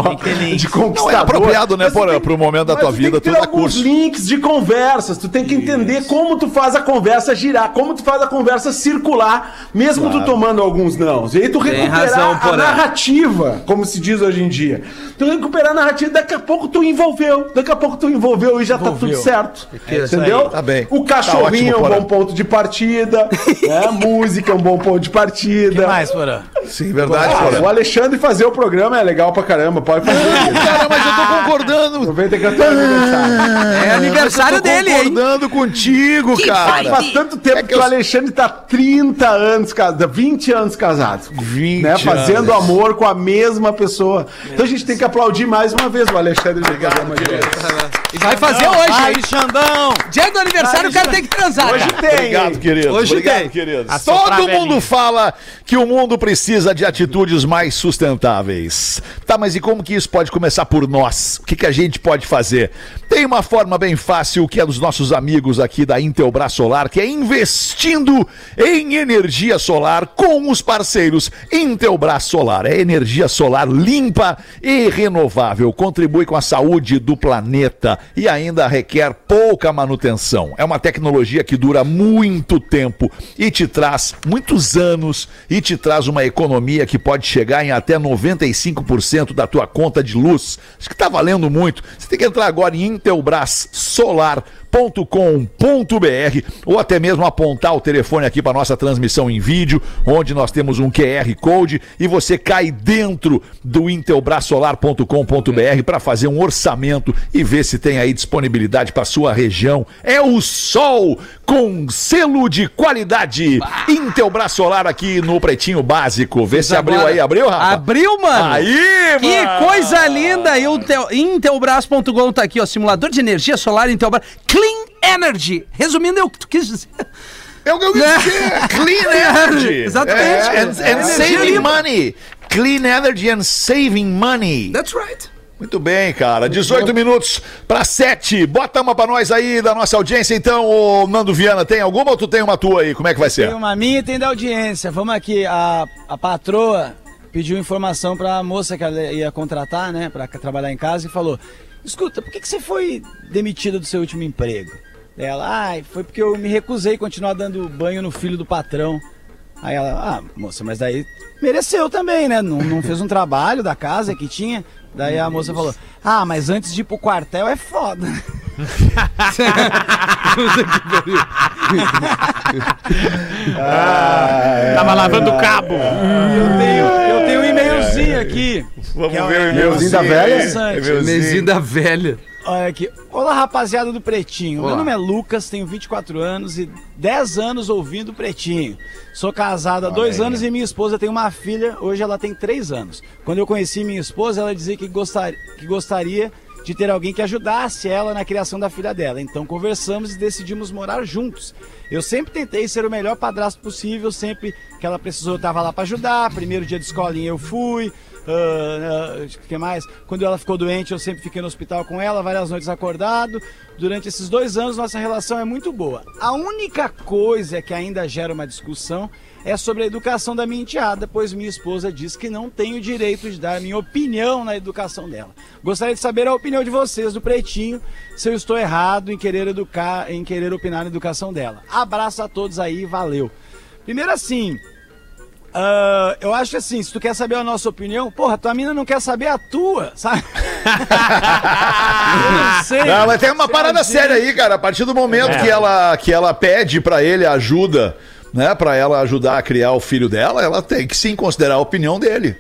Tem que ter links. De Não é. Apropriado né, Porã, pro momento da tua tu vida, tem que tu dá alguns curso. links de conversas. Tu tem que entender como tu faz a conversa girar, como tu faz a conversa circular, mesmo tu tomando alguns nãos. E aí tu recuperar razão, a narrativa, como se diz hoje em dia. Tu recuperar a narrativa, daqui a pouco tu envolveu. Daqui a pouco tu envolveu e já tá tudo certo. Entendeu? Tá bem. O Tá cachorrinho ótimo, é um bom ponto de partida. (laughs) né? A música é um bom ponto de partida. que mais, Porã? Sim, verdade, Ah, Porã. o Alexandre fazer o programa é legal pra caramba, pode fazer. Cara, mas eu tô concordando. Aproveita que eu tô aniversário. É aniversário dele, hein? concordando contigo, cara. Faz tanto tempo É que, que eu- o Alexandre tá 30 anos casado, 20 anos casado. 20 né? Fazendo anos. amor com a mesma pessoa. Então a gente tem que aplaudir mais uma vez o Alexandre de Casama E vai fazer hoje, Vai, hein? Xandão! Dia do aniversário, o cara tem que transar. Hoje cara. tem. Obrigado, hein? querido. Hoje Obrigado, tem. querido. Todo mundo fala que o mundo precisa de atitudes mais sustentáveis. Tá, mas e como que isso pode começar por nós? O que, que a gente pode fazer? Tem uma forma bem fácil que é dos nossos amigos aqui da Intelbras Solar, que é investindo em energia solar com os parceiros Intelbras Solar. É energia solar limpa e renovável, contribui com a saúde do planeta e ainda requer pouca manutenção. É uma tecnologia que dura muito tempo e te traz muitos anos e te traz uma economia que pode chegar em até 95% da tua conta de luz. Acho que tá valendo muito. Você tem que entrar agora em intelbrassolar.com.br ou até mesmo apontar o telefone aqui para nossa transmissão em vídeo, onde nós temos um QR Code e você cai dentro do intelbrassolar.com.br para fazer um orçamento e ver se tem aí disponibilidade para sua região. É o sol com selo de qualidade. Intelbras Solar aqui no Pretinho Básico. Vê se abriu aí, abriu, Rafa? Abriu, mano. Aí, Que mano. coisa linda! E o Intel- Intelbras.com tá aqui, ó. Simulador de energia solar Intelbras. Clean Energy. Resumindo, é o que tu quis dizer. É o que eu quis dizer. Clean (laughs) Energy. Exatamente. É, and, and Energia saving money. Clean Energy and saving money. That's right. Muito bem, cara. 18 minutos para 7. Bota uma pra nós aí da nossa audiência, então, ô Nando Viana. Tem alguma ou tu tem uma tua aí? Como é que vai ser? Tem uma minha e tem da audiência. Vamos aqui. A, a patroa pediu informação pra moça que ela ia contratar, né? Pra trabalhar em casa e falou: Escuta, por que, que você foi demitida do seu último emprego? Ela, ai, foi porque eu me recusei a continuar dando banho no filho do patrão. Aí ela, ah, moça, mas daí mereceu também, né? Não, não fez um trabalho da casa que tinha. Daí a moça falou: Ah, mas antes de ir pro quartel é foda. (laughs) Tava lavando cabo. Eu tenho, eu tenho um e-mailzinho aqui. Vamos que é ver o e-mailzinho da velha? interessante. Mesinho da velha. Olha aqui. Olá, rapaziada do Pretinho. Olá. Meu nome é Lucas, tenho 24 anos e 10 anos ouvindo Pretinho. Sou casado há dois anos e minha esposa tem uma filha, hoje ela tem 3 anos. Quando eu conheci minha esposa, ela dizia que, gostar, que gostaria de ter alguém que ajudasse ela na criação da filha dela. Então conversamos e decidimos morar juntos. Eu sempre tentei ser o melhor padrasto possível, sempre que ela precisou eu estava lá para ajudar. Primeiro dia de escolinha eu fui. O que mais? Quando ela ficou doente, eu sempre fiquei no hospital com ela, várias noites acordado. Durante esses dois anos, nossa relação é muito boa. A única coisa que ainda gera uma discussão é sobre a educação da minha enteada, pois minha esposa diz que não tenho direito de dar minha opinião na educação dela. Gostaria de saber a opinião de vocês do Pretinho, se eu estou errado em querer educar, em querer opinar na educação dela. Abraço a todos aí, valeu. Primeiro assim, ah, eu acho assim, se tu quer saber a nossa opinião, porra, tua mina não quer saber a tua, sabe? (laughs) eu não sei. Não, mas tem uma Se parada gente- séria aí, cara. A partir do momento que, ela, que ela pede pra ele ajuda, né? Pra ela ajudar a criar o filho dela, ela tem que sim considerar a opinião dele.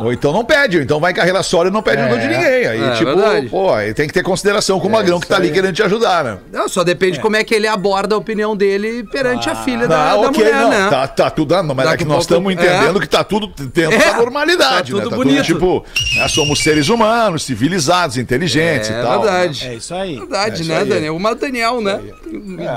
Ou então não pede, ou então vai em carreira solo e não pede ajuda de ninguém. Aí, É, tipo, verdade. pô, aí tem que ter consideração com o magrão que tá ali querendo te ajudar, né? Não, só depende como é que ele aborda a opinião dele perante a filha da, Não, da ok, mulher, não, né? tá, tá tudo dando, mas Daqui é que nós pouco- estamos entendendo é. que tá tudo dentro É, da normalidade, tá né? tudo Tá bonito. tipo, né, somos seres humanos, civilizados, inteligentes É e tal. verdade. É isso aí. Verdade, É né, aí. Daniel? Uma Daniel, né?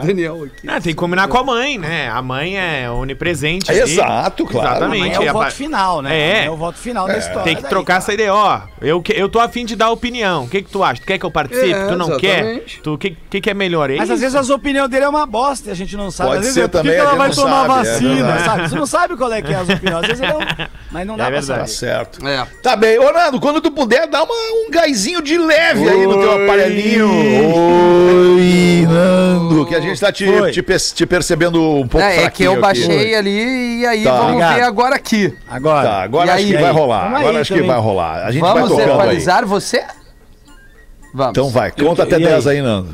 Daniel aqui. Ah, tem que combinar com a mãe, né? A mãe é onipresente. É, exato, claro. Exatamente. é o voto final, né? É. É o voto final final da história. Tem que daí, trocar cara. essa ideia. Ó, eu, eu tô afim de dar opinião. O que que tu acha? Tu quer que eu participe? É, tu não exatamente. quer? Tu, o que, que que é melhor? É Mas às isso. vezes as opiniões dele é uma bosta e a gente não sabe. Pode às vezes ser é, por que também, que ela vai não tomar sabe, é vacina, sabe? Você não sabe qual é que é as opiniões. Às vezes ele é um... Mas não dá É pra verdade. Tá saber. certo. É. Tá bem. Ô, Nando, quando tu puder, dá uma, um gásinho de leve aí no teu aparelhinho. Oi, Nando. Que a gente tá te, te, te percebendo um pouco É, é que eu aqui. baixei ali e aí Tá. vamos Obrigado. ver agora aqui. Agora. Tá, agora E acho aí? que vai rolar. Vamos Agora aí acho que também. vai rolar. A gente Vamos vai tocando aí. equalizar você? Vamos. Então vai, conta até E aí? 10 aí, Nando.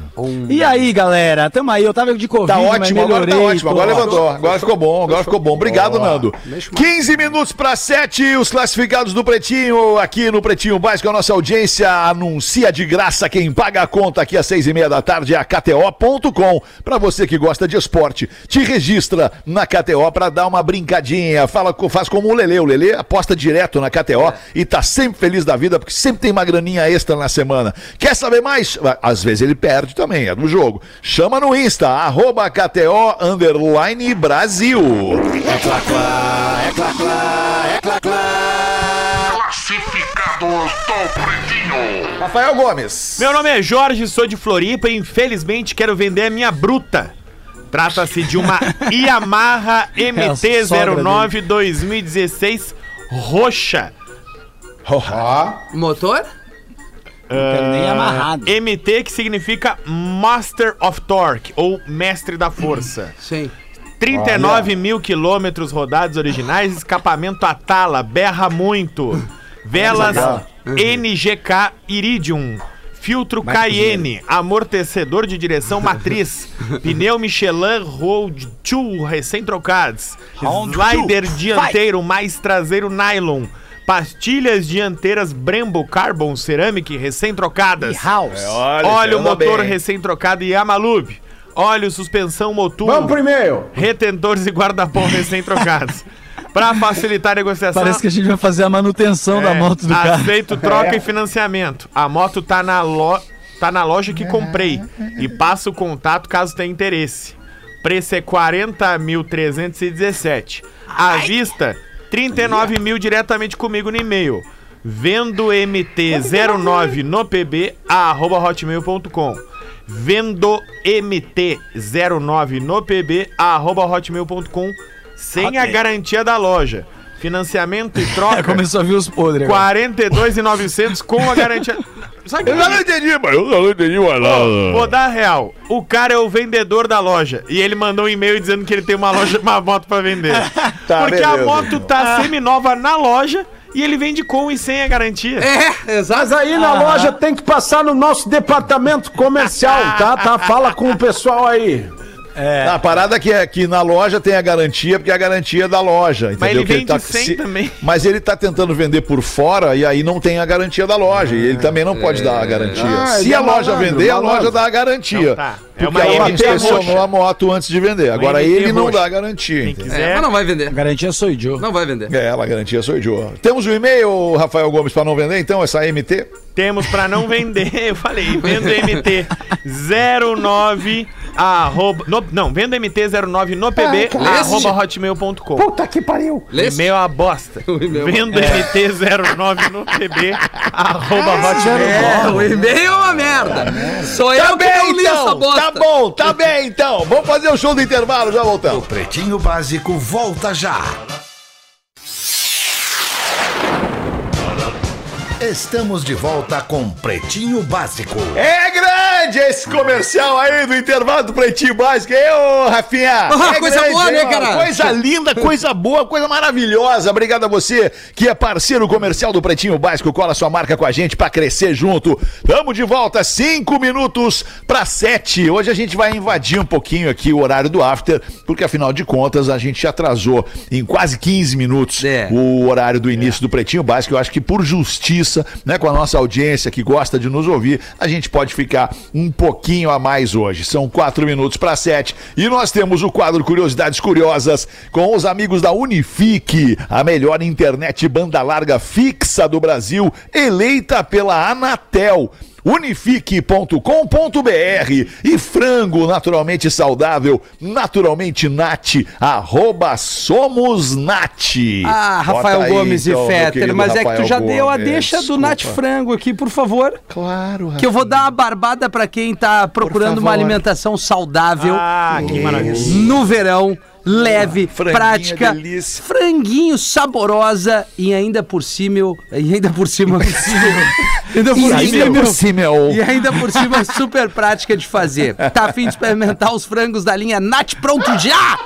E aí, galera? Tamo aí. Eu tava de Covid, Tá mas ótimo, agora tá melhorei, ótimo. tô- Agora levantou. Agora ficou bom, agora ficou bom. Obrigado, Nando. Mexe mais. 15 minutos para 7, os classificados do Pretinho, aqui no Pretinho Básico, a nossa audiência anuncia de graça quem paga a conta aqui às seis e meia da tarde é a KTO.com. Para você que gosta de esporte, te registra na KTO para dar uma brincadinha. Fala, faz como o Lele. O Lele aposta direto na KTO e tá sempre feliz da vida porque sempre tem uma graninha extra na semana. Quer saber mais? Às vezes ele perde também, é do jogo. Chama no Insta, arroba KTO underline Brasil. Rafael Gomes. Meu nome é Jorge, sou de Floripa e infelizmente quero vender a minha bruta. Trata-se de uma (laughs) Yamaha MT-09 2016 roxa. Motor? Nem amarrado. MT que significa Master of Torque ou Mestre da Força. (clears throat) Sim. 39 mil quilômetros rodados originais, escapamento Atala, berra muito. Velas NGK Iridium. Filtro Cayenne, amortecedor de direção (laughs) matriz, pneu Michelin Road 2 recém-trocados, slider two. dianteiro mais traseiro nylon, pastilhas dianteiras Brembo Carbon Ceramic recém-trocadas, E house. óleo anda motor bem. recém-trocado Yamalube, óleo suspensão motor, Vamos primeiro. retentores e guarda-pó (laughs) recém-trocados. Para facilitar a negociação, Parece que a gente vai fazer a manutenção da é, moto do cara. aceito troca e financiamento. A moto tá na, lo... tá na loja que comprei e passa o contato caso tenha interesse. Preço é 40.317. À vista, 39 mil diretamente comigo no e-mail. Vendo MT09 no pb arroba hotmail.com. Vendo MT09 no pb arroba hotmail.com sem a garantia da loja. Financiamento e (laughs) troca. Começou a vir os podres agora. 42,900 com a garantia. Sabe Eu não entendi, mas eu não entendi mais nada. Vou dar a real. O cara é o vendedor da loja. E ele mandou um e-mail dizendo que ele tem uma loja, uma moto pra vender. (laughs) Tá, Porque a beleza. moto tá semi-nova na loja e ele vende com e sem a garantia. É, exato. Mas aí na loja tem que passar no nosso departamento comercial, tá? tá? Fala com o pessoal aí. A parada que é que na loja tem a garantia, porque é a garantia da loja. Entendeu? ele Que vende sem também. (laughs) Mas ele tá tentando vender por fora e aí não tem a garantia da loja. E ele também não pode dar a garantia. Ah, Se ele é a loja malandro, vender, a malandro. loja dá a garantia. Então tá. É Porque uma ela inspecionou a moto antes de vender. Agora MT ele não roxa. dá a garantia. Quem entendeu? É, quiser. mas não vai vender. A garantia sou eu. Não vai vender. É, ela garantia sou eu. Temos o e-mail, Rafael Gomes, para não vender, então, essa MT? Temos pra não vender, (laughs) eu falei, vendo MT 09 (laughs) arroba, no, não, vendo MT 09 no pb cara. arroba hotmail.com. Puta que pariu. Lê esse- E-mail é uma bosta. (laughs) é Vendo MT 09 no pb arroba hotmail. É, o e-mail é uma merda. Sou eu Tá que bem, não li essa então. bosta. Tá bom, tá bem, então. Vamos fazer o show do intervalo, já voltamos. Pretinho Básico volta já. Estamos de volta com Pretinho Básico. É grande esse comercial aí do intervalo do Pretinho Básico. hein, ô, Rafinha? Ah, É coisa boa, né, cara? Coisa linda, coisa boa, coisa maravilhosa. Obrigado a você que é parceiro comercial do Pretinho Básico. Cola sua marca com a gente pra crescer junto. Tamo de volta, cinco minutos pra sete. Hoje a gente vai invadir um pouquinho aqui o horário do after, porque afinal de contas a gente atrasou em quase 15 minutos É. o horário do início do Pretinho Básico. Eu acho que por justiça, né, com a nossa audiência que gosta de nos ouvir, a gente pode ficar um pouquinho a mais hoje. São quatro minutos para sete e nós temos o quadro Curiosidades Curiosas com os amigos da Unifique, a melhor internet banda larga fixa do Brasil, eleita pela Anatel. unifique.com.br e frango naturalmente saudável, naturalmente nat, arroba somos nat. Ah, Bota Rafael aí, Gomes então, e Fetter, mas é que tu Rafael já deu a Gomes. deixa do Desculpa. Nat Frango aqui, por favor. Claro, Que eu vou dar uma barbada pra quem tá procurando uma alimentação saudável Ah, que maravilha. no verão, leve, prática, delícia. franguinho saborosa e ainda por cima, e ainda por cima, (laughs) ainda por cima, eu- e ainda por cima super prática de fazer. Tá afim de experimentar os frangos da linha Nat Pronto Já?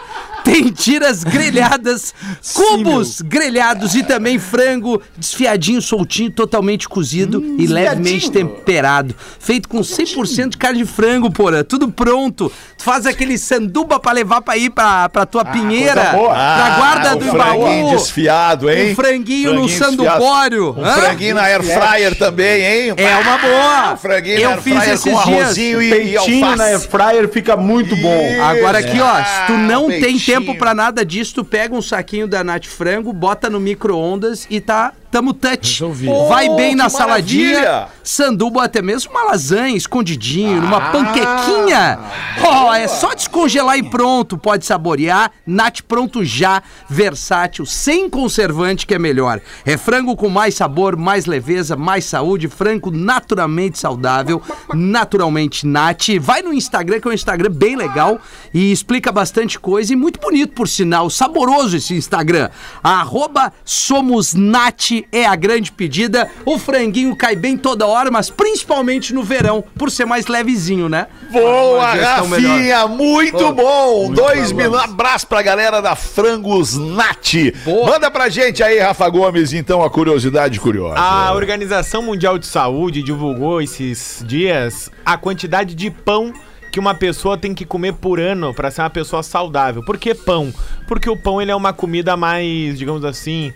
Tem tiras grelhadas, (laughs) cubos grelhados e também frango desfiadinho, soltinho, totalmente cozido e levemente temperado. Feito com 100% de carne de frango, porra. Tudo pronto. Tu faz aquele sanduba pra levar pra ir pra, pra tua pinheira, coisa boa. pra guarda Ah, do franguinho baú. desfiado, hein? Um franguinho no desfiado. sandubório. Um Hã? franguinho na air fryer também, hein? É uma boa. Um franguinho na Eu air fiz fryer esses com dias. arrozinho e, e Peitinho na air alface. fryer fica muito bom. Agora aqui, ó, se tu não tem peitinho. Tempo pra nada disso, tu pega um saquinho da Nath Frango, bota no micro-ondas e tá tamo touch. Vai Oh, bem na saladinha, maravilha. sanduba, até mesmo uma lasanha escondidinho, numa panquequinha. Ó, é só descongelar e pronto, pode saborear. Nath pronto já, versátil, sem conservante que é melhor. É frango com mais sabor, mais leveza, mais saúde, frango naturalmente saudável, naturalmente Nath. Vai no Instagram, que é um Instagram bem legal e explica bastante coisa e muito bonito, por sinal. Saboroso esse Instagram. Arroba Somos Nath é a grande pedida. O franguinho cai bem toda hora, mas principalmente no verão, por ser mais levezinho, né? Boa, Rafinha, muito Boa. bom. Dois mil. Abraço pra galera da Frangos Nat. Boa. Manda pra gente aí, Rafa Gomes, então, a curiosidade curiosa. A Organização Mundial de Saúde divulgou esses dias a quantidade de pão que uma pessoa tem que comer por ano para ser uma pessoa saudável. Por que pão? Porque o pão ele é uma comida mais, digamos assim,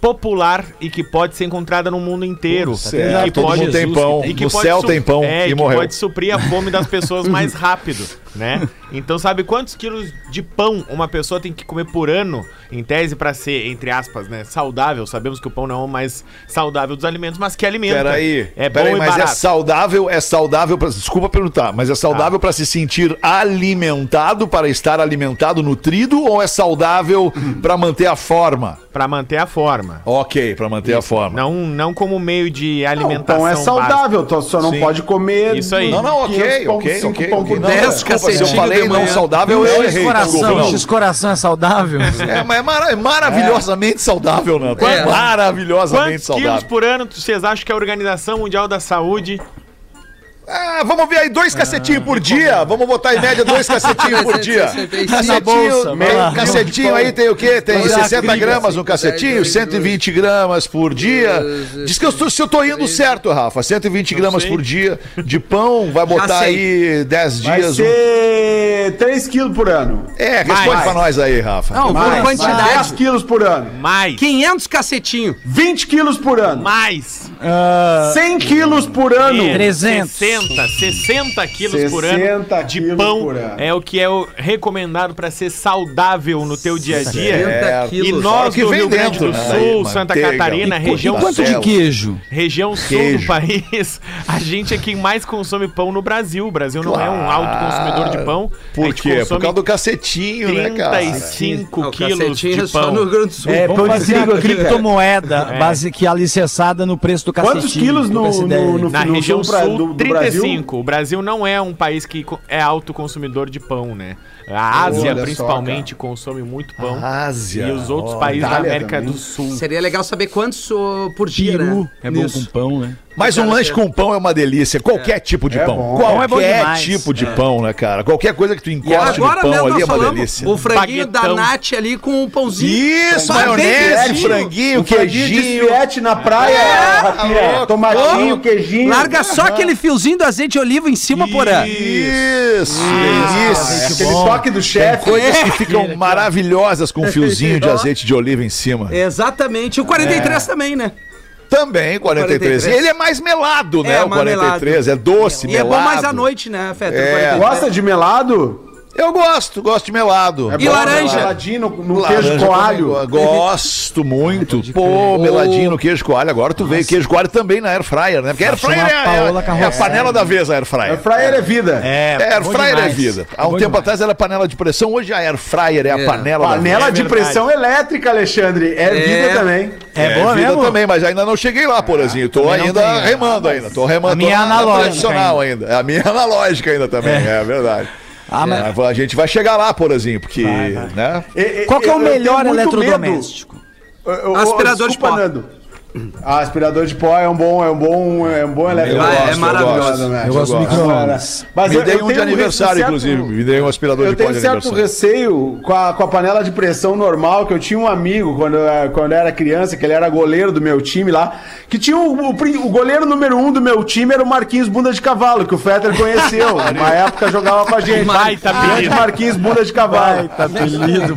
popular e que pode ser encontrada no mundo inteiro. certo. E que Todo pode- mundo tem pão. e que No pode céu tem pão é, e morreu. pode suprir a fome das pessoas (laughs) mais rápido, né? Então sabe quantos quilos de pão uma pessoa tem que comer por ano, em tese para ser entre aspas, né, saudável? Sabemos que o pão não é o mais saudável dos alimentos, mas que alimenta. Peraí, é bom peraí, mas é barato. saudável, é saudável, pra, desculpa perguntar, mas é saudável Ah. pra se sentir alimentado, para estar alimentado, nutrido, ou é saudável (laughs) pra manter a forma? Pra manter a forma. Ok, pra manter a forma. Não, não como meio de Não, alimentação. pão é saudável, tu só não Sim. pode comer. Isso aí. Não, não, 500 ok, ok, ok. pão ok. por Não, desculpa, se eu falei não saudável, eu errei. Não. X-coração é saudável? (laughs) É, mas é mara- maravilhosamente saudável, né? É. Maravilhosamente Quantos quilos saudável. por ano vocês acham que a Organização Mundial da Saúde Ah, vamos ver aí, dois cacetinhos por dia. Vamos botar em média dois (laughs) cacetinhos por dia. 65. Cacetinho, bolsa, vai tem- lá. cacetinho aí tem o quê? Tem Vai lá, 60 briga, gramas um cacetinho, 120 gramas por dia. Diz que eu estou, se eu tô indo certo, Rafa. 120 gramas por dia de pão, vai botar aí 10 Vai dias. um- ser 3 quilos por ano. É, responde Mais. pra nós aí, Rafa. Não, por Mais, quantidade. 10 quilos por ano. mais, 500 cacetinho. 20 quilos por ano. mais, 100 quilos por ano. menos, 300. 60, 60 quilos por 60 ano de quilos pão por ano. é o que é o recomendado para ser saudável no teu dia a dia. 60 É, E nós do Rio Grande dentro, do né? Sul, Daí, Santa manteiga. Catarina, E região Quanto de queijo? Região sul Queijo. do país, a gente é quem mais consome pão no Brasil. O Brasil não é um alto consumidor de pão. Por quê? Por causa do cacetinho, né, cara? 35 Ah, o quilos cacetinho de é só no pão. Rio Grande do Sul. É, Vamos pão de fazer trigo velho. criptomoeda, É. base que é alicerçada no preço do cacetinho. Quantos quilos no- no- no- Na região sul sul, do- do 35. O Brasil não é um país que é alto consumidor de pão, né? A Ásia, Olha só, principalmente, consome muito pão. Ásia. E os outros Ó, países da Itália América também. do Sul. Seria legal saber quantos ô, por dia, Peru né? é bom Isso. com pão, né? Mas um lanche com pão é uma delícia. Qualquer tipo de É pão. bom. Qualquer É bom demais. tipo de pão, né, cara? Qualquer coisa que tu encoste no pão ali é uma delícia. o franguinho da Baguetão. Nath ali com o pãozinho. Isso, maionese, queijinho. franguinho, Um queijinho. esfiete na praia, Rafinha. louco. Tomatinho, queijinho. Larga só aquele fiozinho do azeite de oliva em cima, porã. Isso, delícia. É aquele toque do chefe. Coisas que ficam maravilhosas com um fiozinho de (laughs) azeite de oliva em cima. Exatamente. O 43 também, né? Também, 43. 43. E ele é mais melado, né? É, o mais 43. É doce, E é melado. bom mais à noite, né, Fetter? É. 43. Gosta de melado? Eu gosto, gosto de melado. É E bom, laranja? Meladinho no, no Laranja queijo coalho. Gosto muito. Pô, meladinho no queijo coalho. Agora tu veio queijo coalho também na air fryer, né? Porque air fryer é, Paola é, é a panela da vez, a air Air fryer. fryer é vida. É, É, air fryer é vida. Há um Bom tempo demais. atrás era panela de pressão, hoje a air fryer é a É. panela, da Panela de pressão elétrica, Alexandre. É, É. vida também. É, boa vida mesmo? também, mas ainda não cheguei lá, porazinho. Tô ainda tenho. remando ainda. Tô remando. A minha é analógica tradicional ainda. É a minha (laughs) analógica ainda também, é, verdade. Ah, mas- É, a gente vai chegar lá, porazinho, porque, Vai, vai. né? E- e- Qual que é o melhor eletrodoméstico? medo. Aspirador de desculpa, pó. Nando. Ah, aspirador de pó é um bom, é um bom, é um bom eletrodoméstico. gosto, é maravilhoso. né? Eu gosto do micro-ondas. Mas Me eu- dei eu um de tenho aniversário, certo- inclusive. Me dei um aspirador Eu de pó tenho de certo aniversário. receio com a, com a panela de pressão normal, que eu tinha um amigo quando eu, quando eu era criança, que ele era goleiro do meu time lá, que tinha o, o o goleiro número um do meu time era o Marquinhos Bunda de Cavalo, que o Fetter conheceu. (laughs) Uma época jogava com a gente. Baita Grande. Marquinhos Bunda de Cavalo.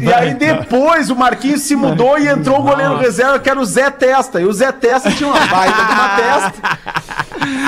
E aí depois o Marquinhos se mudou e entrou o goleiro reserva, que era o Zé Testa. E o Zé Testa tinha uma baita de uma testa.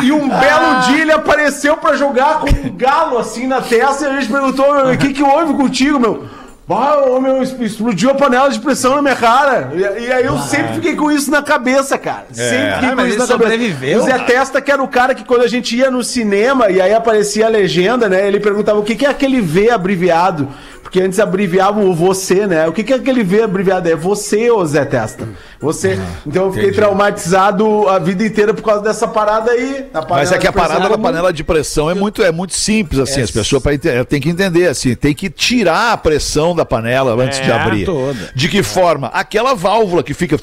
E um belo dia ele apareceu pra jogar com um galo assim na testa e a gente perguntou, o que que houve contigo, meu? Bah, ô, meu, explodiu a panela de pressão na minha cara. E, e aí eu sempre fiquei com isso na cabeça, cara. Sempre fiquei Ah, com isso na cabeça. sobreviveu, O Zé Testa, que era o cara que quando a gente ia no cinema e aí aparecia a legenda, né? Ele perguntava o que, que é aquele V abreviado. Porque antes abreviavam o você, né? O que, que é aquele V abreviado? É você, ô Zé Testa. Você. então eu fiquei traumatizado a vida inteira por causa dessa parada aí. Mas é que a de parada da panela de pressão é muito, é muito simples, assim. As pessoas têm que entender, assim. Tem que tirar a pressão da panela antes de É, abrir. toda. De que forma? Aquela válvula que fica.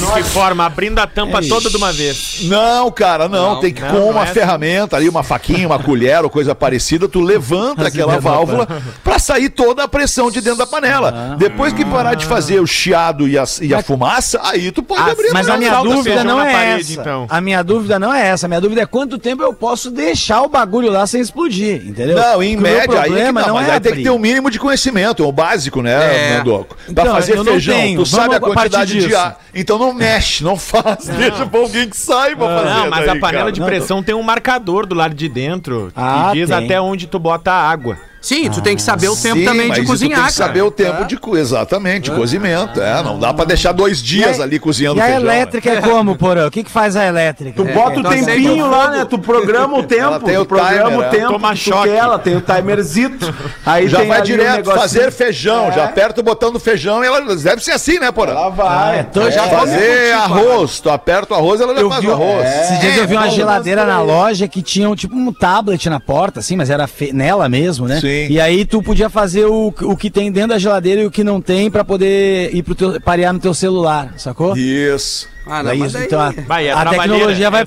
De que forma? Abrindo a tampa toda de uma vez. Não, cara, não. Não, tem que não, com não uma é assim. ferramenta ali, uma faquinha, uma colher ou coisa parecida, tu levanta aquela válvula (laughs) pra sair toda a pressão de dentro da panela. Depois que parar de fazer o chiado e a, e a fumaça, aí tu pode Ah, abrir Mas a minha Salta dúvida feijão não na é parede, essa. então. A minha dúvida não é essa. A minha dúvida é quanto tempo eu posso deixar o bagulho lá sem explodir, entendeu? Não, em Porque o meu média, aí, é que problema não, mas é aí tem que abrir. ter um mínimo de conhecimento, é o básico, né, É. Mandoco? Pra Então, fazer não feijão, tenho. tu sabe a Vamos a partir quantidade de disso. ar. Então não mexe, não faz, deixa pra alguém que saiba fazer. Não, mas daí, a panela cara. de pressão tem um marcador do lado de dentro Ah, que diz tem. até onde tu bota a água. Sim, tu tem que saber o tempo Sim, também mas de cozinhar, tem que cara. saber o tempo de co- exatamente, de cozimento. É, não dá pra deixar dois dias E ali cozinhando E a feijão. né? elétrica é como, Porã? O que, que faz a elétrica? Tu bota o Então, aceita tempinho o lá, né? Tu programa o tempo, tem tu o programa timer, o é. tempo Toma que tu choque. quer, ela tem o timerzito. Aí Já tem vai um direto negocinho. fazer feijão, É. já aperta o botão do feijão e ela deve ser assim, né, porra? Ela vai. Ah, então É. já Fazer arroz, tu aperta o arroz, ela já faz o arroz. Esses dias eu vi uma bom, geladeira mas na loja que tinha um, tipo um tablet na porta, assim, mas era nela mesmo, né? Sim. E aí tu podia fazer o, o que tem dentro da geladeira e o que não tem pra poder ir pro teu, parear no teu celular, sacou? Isso. Ah, não, É mas isso, daí- então a, (laughs) Vai, é a tecnologia vai É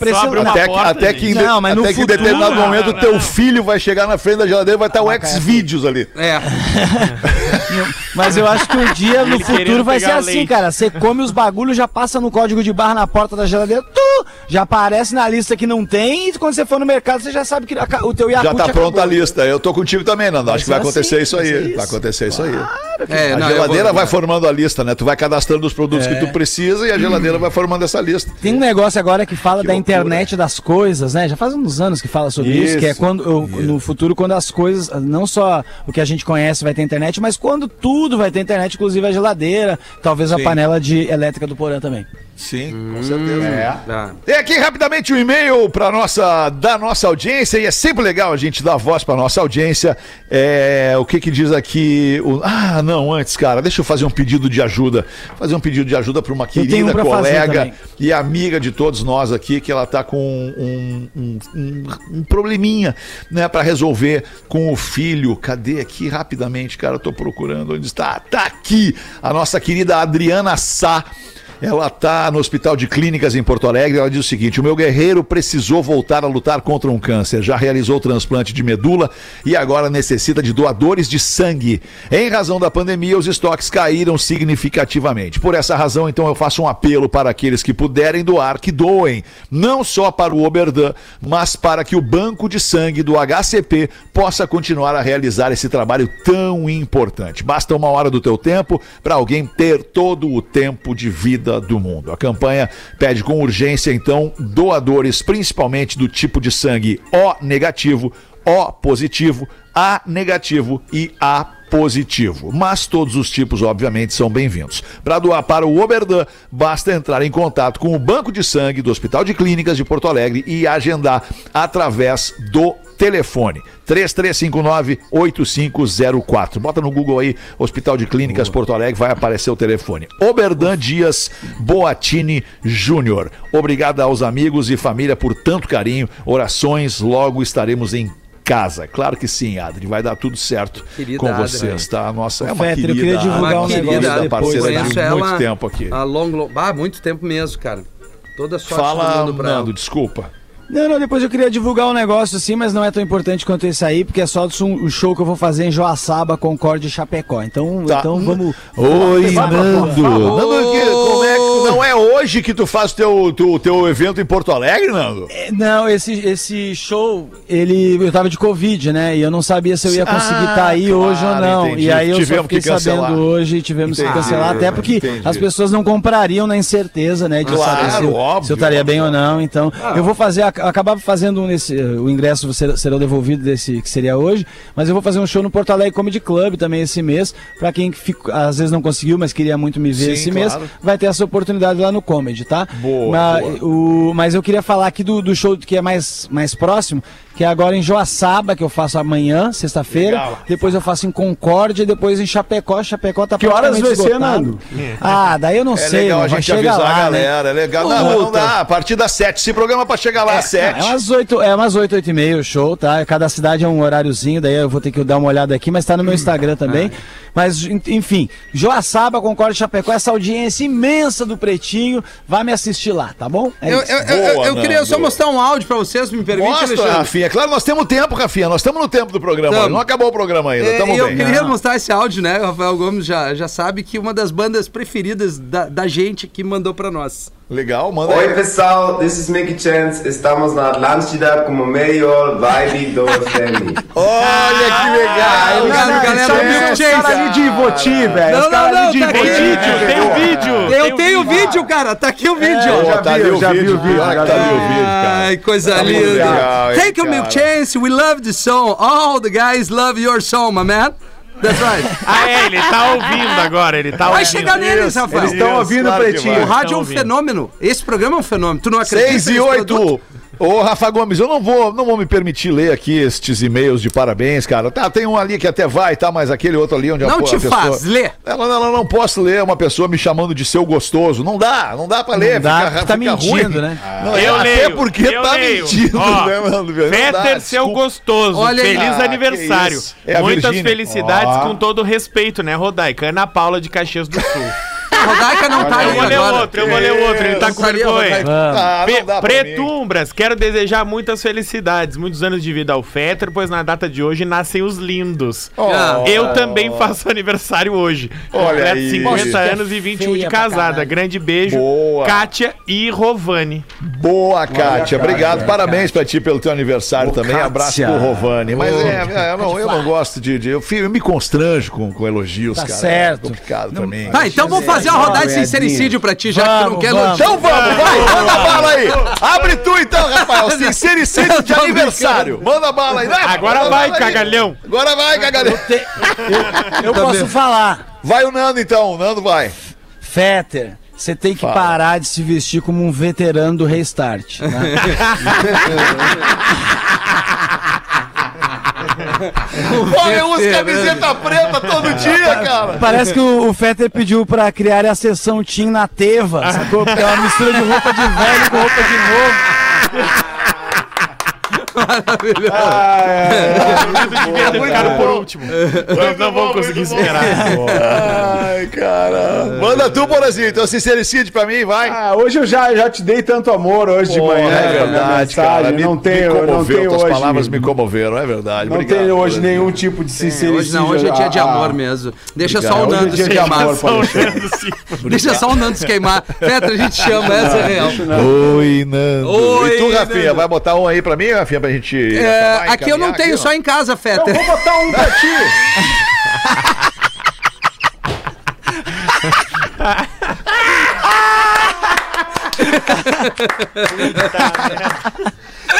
Até, que- porta, até que. Não, até que em determinado Não, momento não, teu filho vai chegar na frente da geladeira e vai estar o X-Videos ali. É. (laughs) Mas eu acho que um dia no futuro vai ser assim, leite. cara. Você come os bagulhos, já passa no código de barra na porta da geladeira, tu, já aparece na lista que não tem, e quando você for no mercado, você já sabe que o teu Yakult Já tá acabou. pronta a lista. Eu tô contigo também, Nando. Acho que vai ser acontecer assim, isso vai aí. Vai isso. acontecer isso aí. É, a não, geladeira vou- vai formando a lista, né? Tu vai cadastrando os produtos que tu precisa e a geladeira vai formando essa lista. Tem um negócio agora que fala Que da loucura. internet das coisas, né? Já faz uns anos que fala sobre isso, Isso. que é quando o- no futuro quando as coisas, não só o que a gente conhece vai ter internet, mas quando tudo vai ter internet, inclusive a geladeira, talvez a Sim. panela de elétrica do Porã também. Sim, com certeza. É. Tá. Tem aqui rapidamente o e-mail para nossa da nossa audiência e é sempre legal a gente dar voz para nossa audiência. É, o que que diz aqui? O- ah, não, antes, cara, deixa eu fazer um pedido de ajuda. Fazer um pedido de ajuda para uma querida um colega e amiga de todos nós aqui que ela tá com um, um, um- um probleminha, né, para resolver com o filho. Cadê aqui rapidamente, cara? Eu tô procurando onde está. Tá aqui a nossa querida Adriana Sá. Ela está no Hospital de Clínicas em Porto Alegre. Ela diz o seguinte: o meu guerreiro precisou voltar a lutar contra um câncer. Já realizou o transplante de medula e agora necessita de doadores de sangue. Em razão da pandemia, os estoques caíram significativamente. Por essa razão, então, eu faço um apelo para aqueles que puderem doar, que doem. Não só para o Oberdan, mas para que o banco de sangue do HCP possa continuar a realizar esse trabalho tão importante. Basta uma hora do teu tempo para alguém ter todo o tempo de vida do mundo. A campanha pede com urgência, então, doadores, principalmente do tipo de sangue O negativo, O positivo, A negativo e A positivo. Mas todos os tipos, obviamente, são bem-vindos. Para doar para o Oberdan, basta entrar em contato com o Banco de Sangue do Hospital de Clínicas de Porto Alegre e agendar através do telefone 3359-8504. Bota no Google aí, Hospital de Clínicas Porto Alegre, vai aparecer o telefone. Oberdan Dias Boatini Júnior. Obrigado aos amigos e família por tanto carinho, orações, logo estaremos em casa. Claro que sim, Adri, vai dar tudo certo Querida com Adri. vocês, tá? Nossa, é uma Fetter, eu querida, queria divulgar uma um querida negócio depois, parceira de Conheço muito ela tempo aqui. Há longo, longo, ah, muito tempo mesmo, cara. Toda sorte do Fala, mundo pra ela. Nando, desculpa. Não, não, depois eu queria divulgar um negócio assim, mas não é tão importante quanto esse aí, porque é só o show que eu vou fazer em Joaçaba, Concorde e Chapecó. Então, Tá. então vamos. Oi, Nando. Nando, que- como é que- não é hoje que tu faz teu, teu, teu evento em Porto Alegre, Nando? É, Não, esse, esse show, ele. Eu tava de Covid, né? E eu não sabia se eu ia conseguir Ah, estar aí claro, hoje ou não. entendi. E aí eu Tivemos só fiquei que cancelar. sabendo hoje e tivemos Entendi, que cancelar, até porque entendi. as pessoas não comprariam na incerteza, né? De Claro, saber se, eu- óbvio, se eu estaria bem ou não. Então, eu vou fazer, ac- acabar fazendo um nesse. O ingresso ser- será devolvido desse que seria hoje, mas eu vou fazer um show no Porto Alegre Comedy Club também esse mês, pra quem fico- às vezes não conseguiu, mas queria muito me ver Sim, esse claro. mês, vai ter essa oportunidade lá no Comedy, tá? Boa, Mas, boa. o, mas eu queria falar aqui do, do show que é mais, mais próximo, que é agora em Joaçaba, que eu faço amanhã, sexta-feira. Depois eu faço em Concórdia e depois em Chapecó. Chapecó tá Que horas vai ser. Nando? Ah, daí eu não É sei, legal não, a gente avisar lá, a né? galera, é legal. Não, mas não dá, a partir das sete. Se programa pra chegar lá às sete. É umas 8, é umas 8, 8 e meia o show, tá? Cada cidade é um horáriozinho, daí eu vou ter que dar uma olhada aqui, mas tá no meu Instagram também. Mas, en- enfim, Joaçaba, Concórdia e Chapecó, essa audiência imensa do Pretinho, vai me assistir lá, tá bom? É Eu, isso. eu, eu- Boa, eu queria só mostrar um áudio pra vocês, me permite, Mostra, Alexandre? Rafinha. Claro, nós temos tempo, Rafinha. Nós estamos no tempo do programa. Tamo. Não acabou o programa ainda. É, Tamo eu bem. queria mostrar esse áudio, né? O Rafael Gomes já, já sabe que uma das bandas preferidas da, da gente que mandou pra nós. Legal, manda Oi aí. pessoal, this is Mickey Chance. Estamos na Atlântida como melhor vibe do (laughs) FM. Olha que legal. Obrigado, Não, galera. Milk é os caras ali de Ivoti, velho. Não, não, não, tá aqui. Vídeo, tem um vídeo. Eu tenho o vídeo, cara. Tá aqui o vídeo. Pô, ó. tá vi, o já vi o vídeo, já tá ali o vídeo, cara. Ai, coisa Tá linda. legal, Thank you. Milk Chance. We love the song. All the guys love your song, my man. That's right. (laughs) Ah, é, ele tá ouvindo agora, ele tá Vai ouvindo. chegar neles, Rafael. Eles estão ouvindo o claro Pretinho. vai. O rádio é um ouvindo. fenômeno. Esse programa é um fenômeno. Tu não acredita 6 e nesse 8. produto? Ô, Rafa Gomes, eu não vou, não vou me permitir ler aqui estes e-mails de parabéns, cara. Tá, tem um ali que até vai, tá? Mas aquele outro ali onde a, Não po- te a pessoa... faz, lê. Ela, ela não posso ler uma pessoa me chamando de seu gostoso. Não dá, não dá pra ler. dá, fica, tá mentindo, ruim. né? Não, Eu até leio, porque eu tá leio. mentindo, Ó, né, mano? Não dá, Fetter, seu gostoso. Olha. Feliz Ah, aniversário. É a Muitas Virgínia. felicidades Ó. com todo respeito, né, Rodaica? Ana Paula de Caxias do Sul. Rodaica não tá eu aí vou ler agora. outro, eu vou ler outro. Ele tá com vergonha. Ah, Pe- não dá pra mim. Pretumbras, quero desejar muitas felicidades, muitos anos de vida ao Fetter, pois na data de hoje nascem os lindos. Oh. Eu também faço aniversário hoje. Olha Completo aí. 50 Poxa, que é anos e 21 de feia pra casada. caralho. Grande beijo, Boa. Kátia e Rovani. Boa, Kátia. Obrigado. Parabéns pra ti pelo teu aniversário também. Kátia. Abraço pro Rovani. Mas é, é, eu, não, eu não gosto de. de- eu, fi- eu me constranjo com, com elogios, Tá cara. certo. É complicado pra mim. Tá, então vamos fazer uma rodada de sincericídio pra ti, já que tu não Vamos, quer vamos. Então vamos, vai, manda bala aí. Abre tu então, Rafael. Sincericídio de (laughs) aniversário. Manda bala aí. Agora vai, aí. cagalhão. Agora vai, cagalhão. Eu posso falar. Vai o Nando então, o Nando vai. Fetter, você tem que Fala. parar de se vestir como um veterano do Restart. né? (laughs) (laughs) Pô, eu uso camiseta preta todo dia, cara. Parece que o, o Fetter pediu pra criar a sessão Team na Teva, sacou? Porque é uma mistura de roupa de velho com roupa de novo. (laughs) Devia ter ficado por último. Nós não vamos conseguir esperar. Ai, cara. Manda tu, Borazinho. Então, sincericídio pra mim, vai. Ah, hoje eu já, já te dei tanto amor hoje de Pô, manhã. é verdade, cara. Me, não tenho, me não comoveu, tenho tuas hoje. palavras me comoveram, é verdade. Não Obrigado, tem hoje nenhum tipo de sincericídio. Hoje não, hoje é dia de Ah, amor ah. mesmo. (laughs) Deixa só o é Nando se de queimar. Deixa só o Nando se queimar. Petra, a gente chama, essa é real. Oi, Nando. Oi, e tu, Rafinha, Nando. vai botar um aí pra mim, Rafinha, pra gente. É, acabar, aqui eu não encaminhar tenho, aqui, só em casa, Eu Fetter. vou botar um pra ti. (laughs)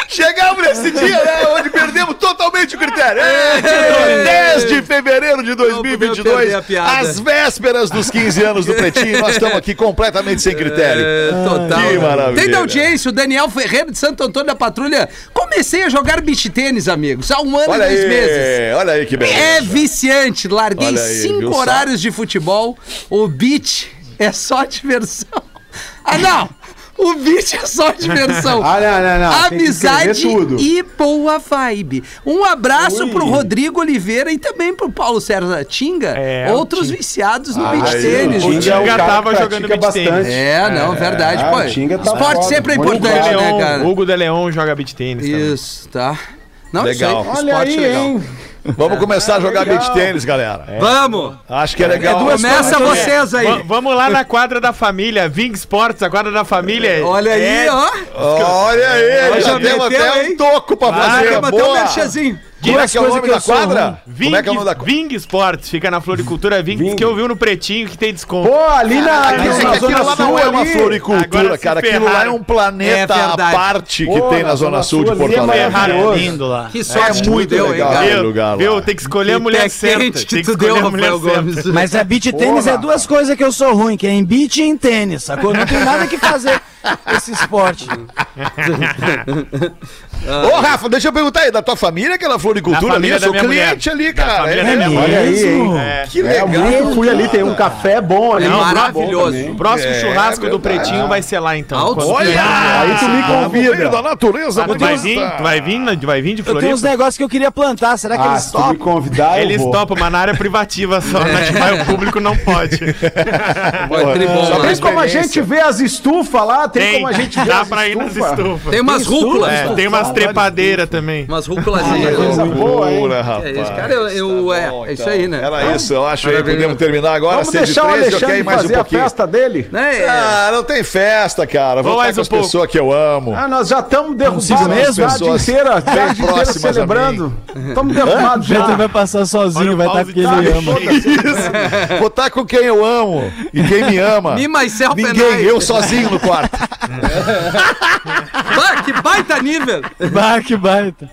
Chegamos nesse dia, né? Onde perdemos totalmente o critério. É, 10 de fevereiro de podemos 2022, perder a piada. às vésperas dos 15 anos do Pretinho, nós estamos aqui completamente sem critério. É, total. Que maravilha. Tem da audiência, o Daniel Ferreira de Santo Antônio da Patrulha. Comecei a jogar beach tênis, amigos, há um ano Olha e dois aí, meses. olha aí que beleza. É viciante. Larguei Olha aí, cinco viu só? horários de futebol. O beach é só diversão. (laughs) Ah, não! O beach é só diversão. (laughs) Ah, não, não, não. Amizade tudo. e boa vibe. Um abraço pro Rodrigo Oliveira e também pro Paulo César Tinga, É, outros Tinga. viciados no Ah, aí, tênis. o O Tinga é Tinga cara tava jogando beach tênis. bastante. É, não, verdade, Ah, pô. o Tinga tá Esporte foda, sempre é importante, bom. né, cara? Hugo de Leon joga beat tênis também. Isso, tá. Não, Legal. isso aí, Olha esporte aí, legal. hein? Vamos começar a jogar legal. beach tênis, galera. Vamos! Acho que é legal. Começa vocês aí. Va- vamos lá na quadra da família, Ving Sports, a quadra da família. Olha aí, É, ó. Olha aí, já meteu, até um toco pra Ah, fazer. quer bater um Boa. merchazinho. Como é que é o nome da coisas que eu sou quadra? Ving, Como é que é o nome da quadra? Ving Sports, fica na Floricultura Ving, Ving. que eu vi no pretinho que tem desconto. Pô, ali na, Aquilo, ali é que na Zona lá Sul é uma floricultura, cara. Aquilo lá é um planeta É à parte que Pô, tem na na Zona Sul de Sul Porto é Alegre. maravilhoso. Lindo lá. Que sorte que tu muito deu, hein, legal. Viu, lugar lá. viu? Tem que escolher a mulher certa. Tem que escolher a mulher certa. Gomes. Mas a beat tênis é duas coisas que eu sou ruim, que é em beat e em tênis, sacou? Não tem nada que fazer esse esporte. Ô, Rafa, deixa eu perguntar aí, da tua família, aquela floricultura ali? Eu sou cliente mulher. ali, cara. É minha mesmo? Olha aí, hein? É. Que É, legal. muito fui ali, tem um café bom ali. É maravilhoso. também. O próximo É, churrasco do. Pretinho vai ser lá então. Altos clientes. Aí tu me convida. da natureza, Ah, tu vai vir? Tu vai vir, tu vai vir de Eu tenho uns Floripa? negócios que eu queria plantar, será que Ah, eles tu me topam? convidar, Eles vou. topam, mas na área privativa só. Na que vai o público não pode. Foi tribom, Só né? Tem como a gente ver as estufas lá? Tem, Tem, como a gente (laughs) ver dá pra ir nas estufas? Tem umas rúculas. É, tem umas trepadeiras também. Umas rúculazinhas. Coisa boa, hein? Pura, É rapaz. isso, cara, eu, eu- Tá é, bom, é isso então. aí, né? Era isso, eu acho aí. Podemos terminar agora, Vamos 6 deixar o 13, eu quero Alexandre ir mais um fazer a festa dele? Né? É. Ah, não tem festa, cara. Vou estar mais com um as pessoas que eu amo. Ah, nós já estamos derrubados a mesmo? inteira, a cidade inteira próximas a celebrando. Estamos derrubados O Pedro já. vai passar sozinho, o vai estar pause porque de ele ama. Isso. Vou estar com quem eu amo e quem me ama. Me, myself Ninguém, eu sozinho no quarto. Bah, que baita nível. Bah, que baita.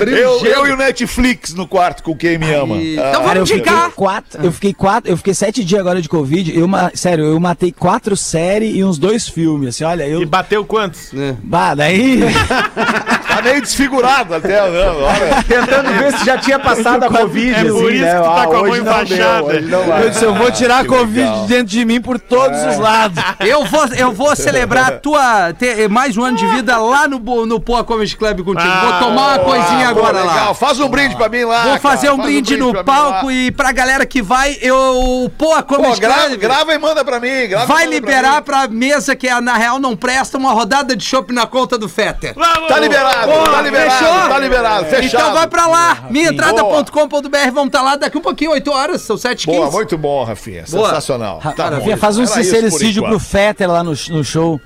Eu, gelo. eu e o Netflix no quarto com quem me ama. E- Ah, Então Cara, eu vamos fiquei indicar. quatro, eu fiquei quatro, eu fiquei sete dias agora de Covid. Eu, sério, eu matei quatro séries e uns dois filmes. Assim, olha, E eu. bateu quantos? Bah, daí. (laughs) tá meio desfigurado até, não, olha. Tentando ver se já tinha passado a Covid. É por assim, isso né? que tu tá Ah, com a mão enfaixada. hoje não vai. Eu disse, eu vou tirar a Covid legal. de dentro de mim por todos os lados. Eu vou, eu vou celebrar a tua ter mais um ano de vida lá no, no Poa Comedy Club contigo. Ah, vou tomar uma coisinha Ah, pô, agora legal. lá. Faz um brinde pra mim lá. Vou fazer cara. um Faz brinde no pra mim palco e pra galera que vai, eu Poa Pô, Comedy grava, Club grava e manda pra mim. grava vai liberar pra pra mesa que é, na real não presta uma rodada de chopp na conta do Fetter. Vamos! Tá liberado, Boa, tá liberado, fechou? tá liberado. Fechado. Então vai pra lá, minhaentrada.com.br, vamos estar lá daqui um pouquinho, 8 horas, são 7 Boa, 15 muito bom, Rafinha. Boa. Sensacional. Tá bom. Rafinha, faz um sincericídio pro. Fetter lá no, no show.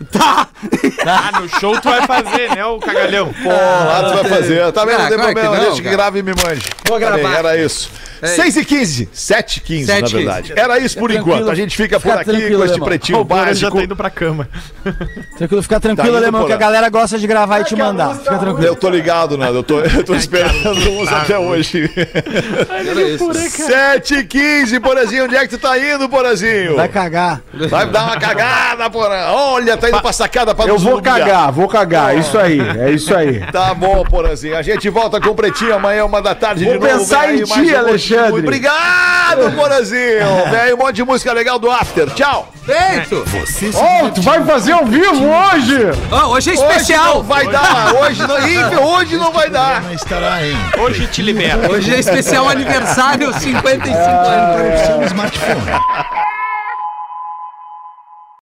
Ah, no show tu vai fazer, né, o cagalhão? Pô, lá tu vai fazer. Tá vendo? Ah, não tem problema. que cara. grave e me mande. Vou Tá gravar. Era isso. É 6 e 15 7 e 15 na 7 e 15. verdade. Era isso por tranquilo. enquanto. A gente fica por Fica aqui com este pretinho O Porã já básico. tá indo pra cama. Tranquilo, fica tranquilo, Tá alemão, que a galera gosta de gravar e te mandar. Fica tranquilo. Eu tô ligado, Nando. Eu tô, eu tô esperando uns até hoje. Era isso. 7 e 15, Porazinho. Onde é que tu tá indo, Porazinho? Vai cagar. Vai dar uma cagada, Porã. Olha, tá indo pra sacada pra Eu vou cagar, vou cagar. Isso aí, é isso aí. Tá bom, Porazinho. A gente volta com o Pretinho amanhã, uma da tarde Vou de novo. pensar Vem aí em ti, de Alexandre. Obrigado, Porazinho. (laughs) Vem aí um monte de música legal do After. Tchau. Feito! Oh, tu vai fazer ao vivo hoje? Ó, hoje é Hoje não especial! vai dar. Hoje não, Ih, (laughs) hoje não vai dar. Não estará Hoje te libera. Hoje é especial (laughs) aniversário 55 anos. seu smartphone.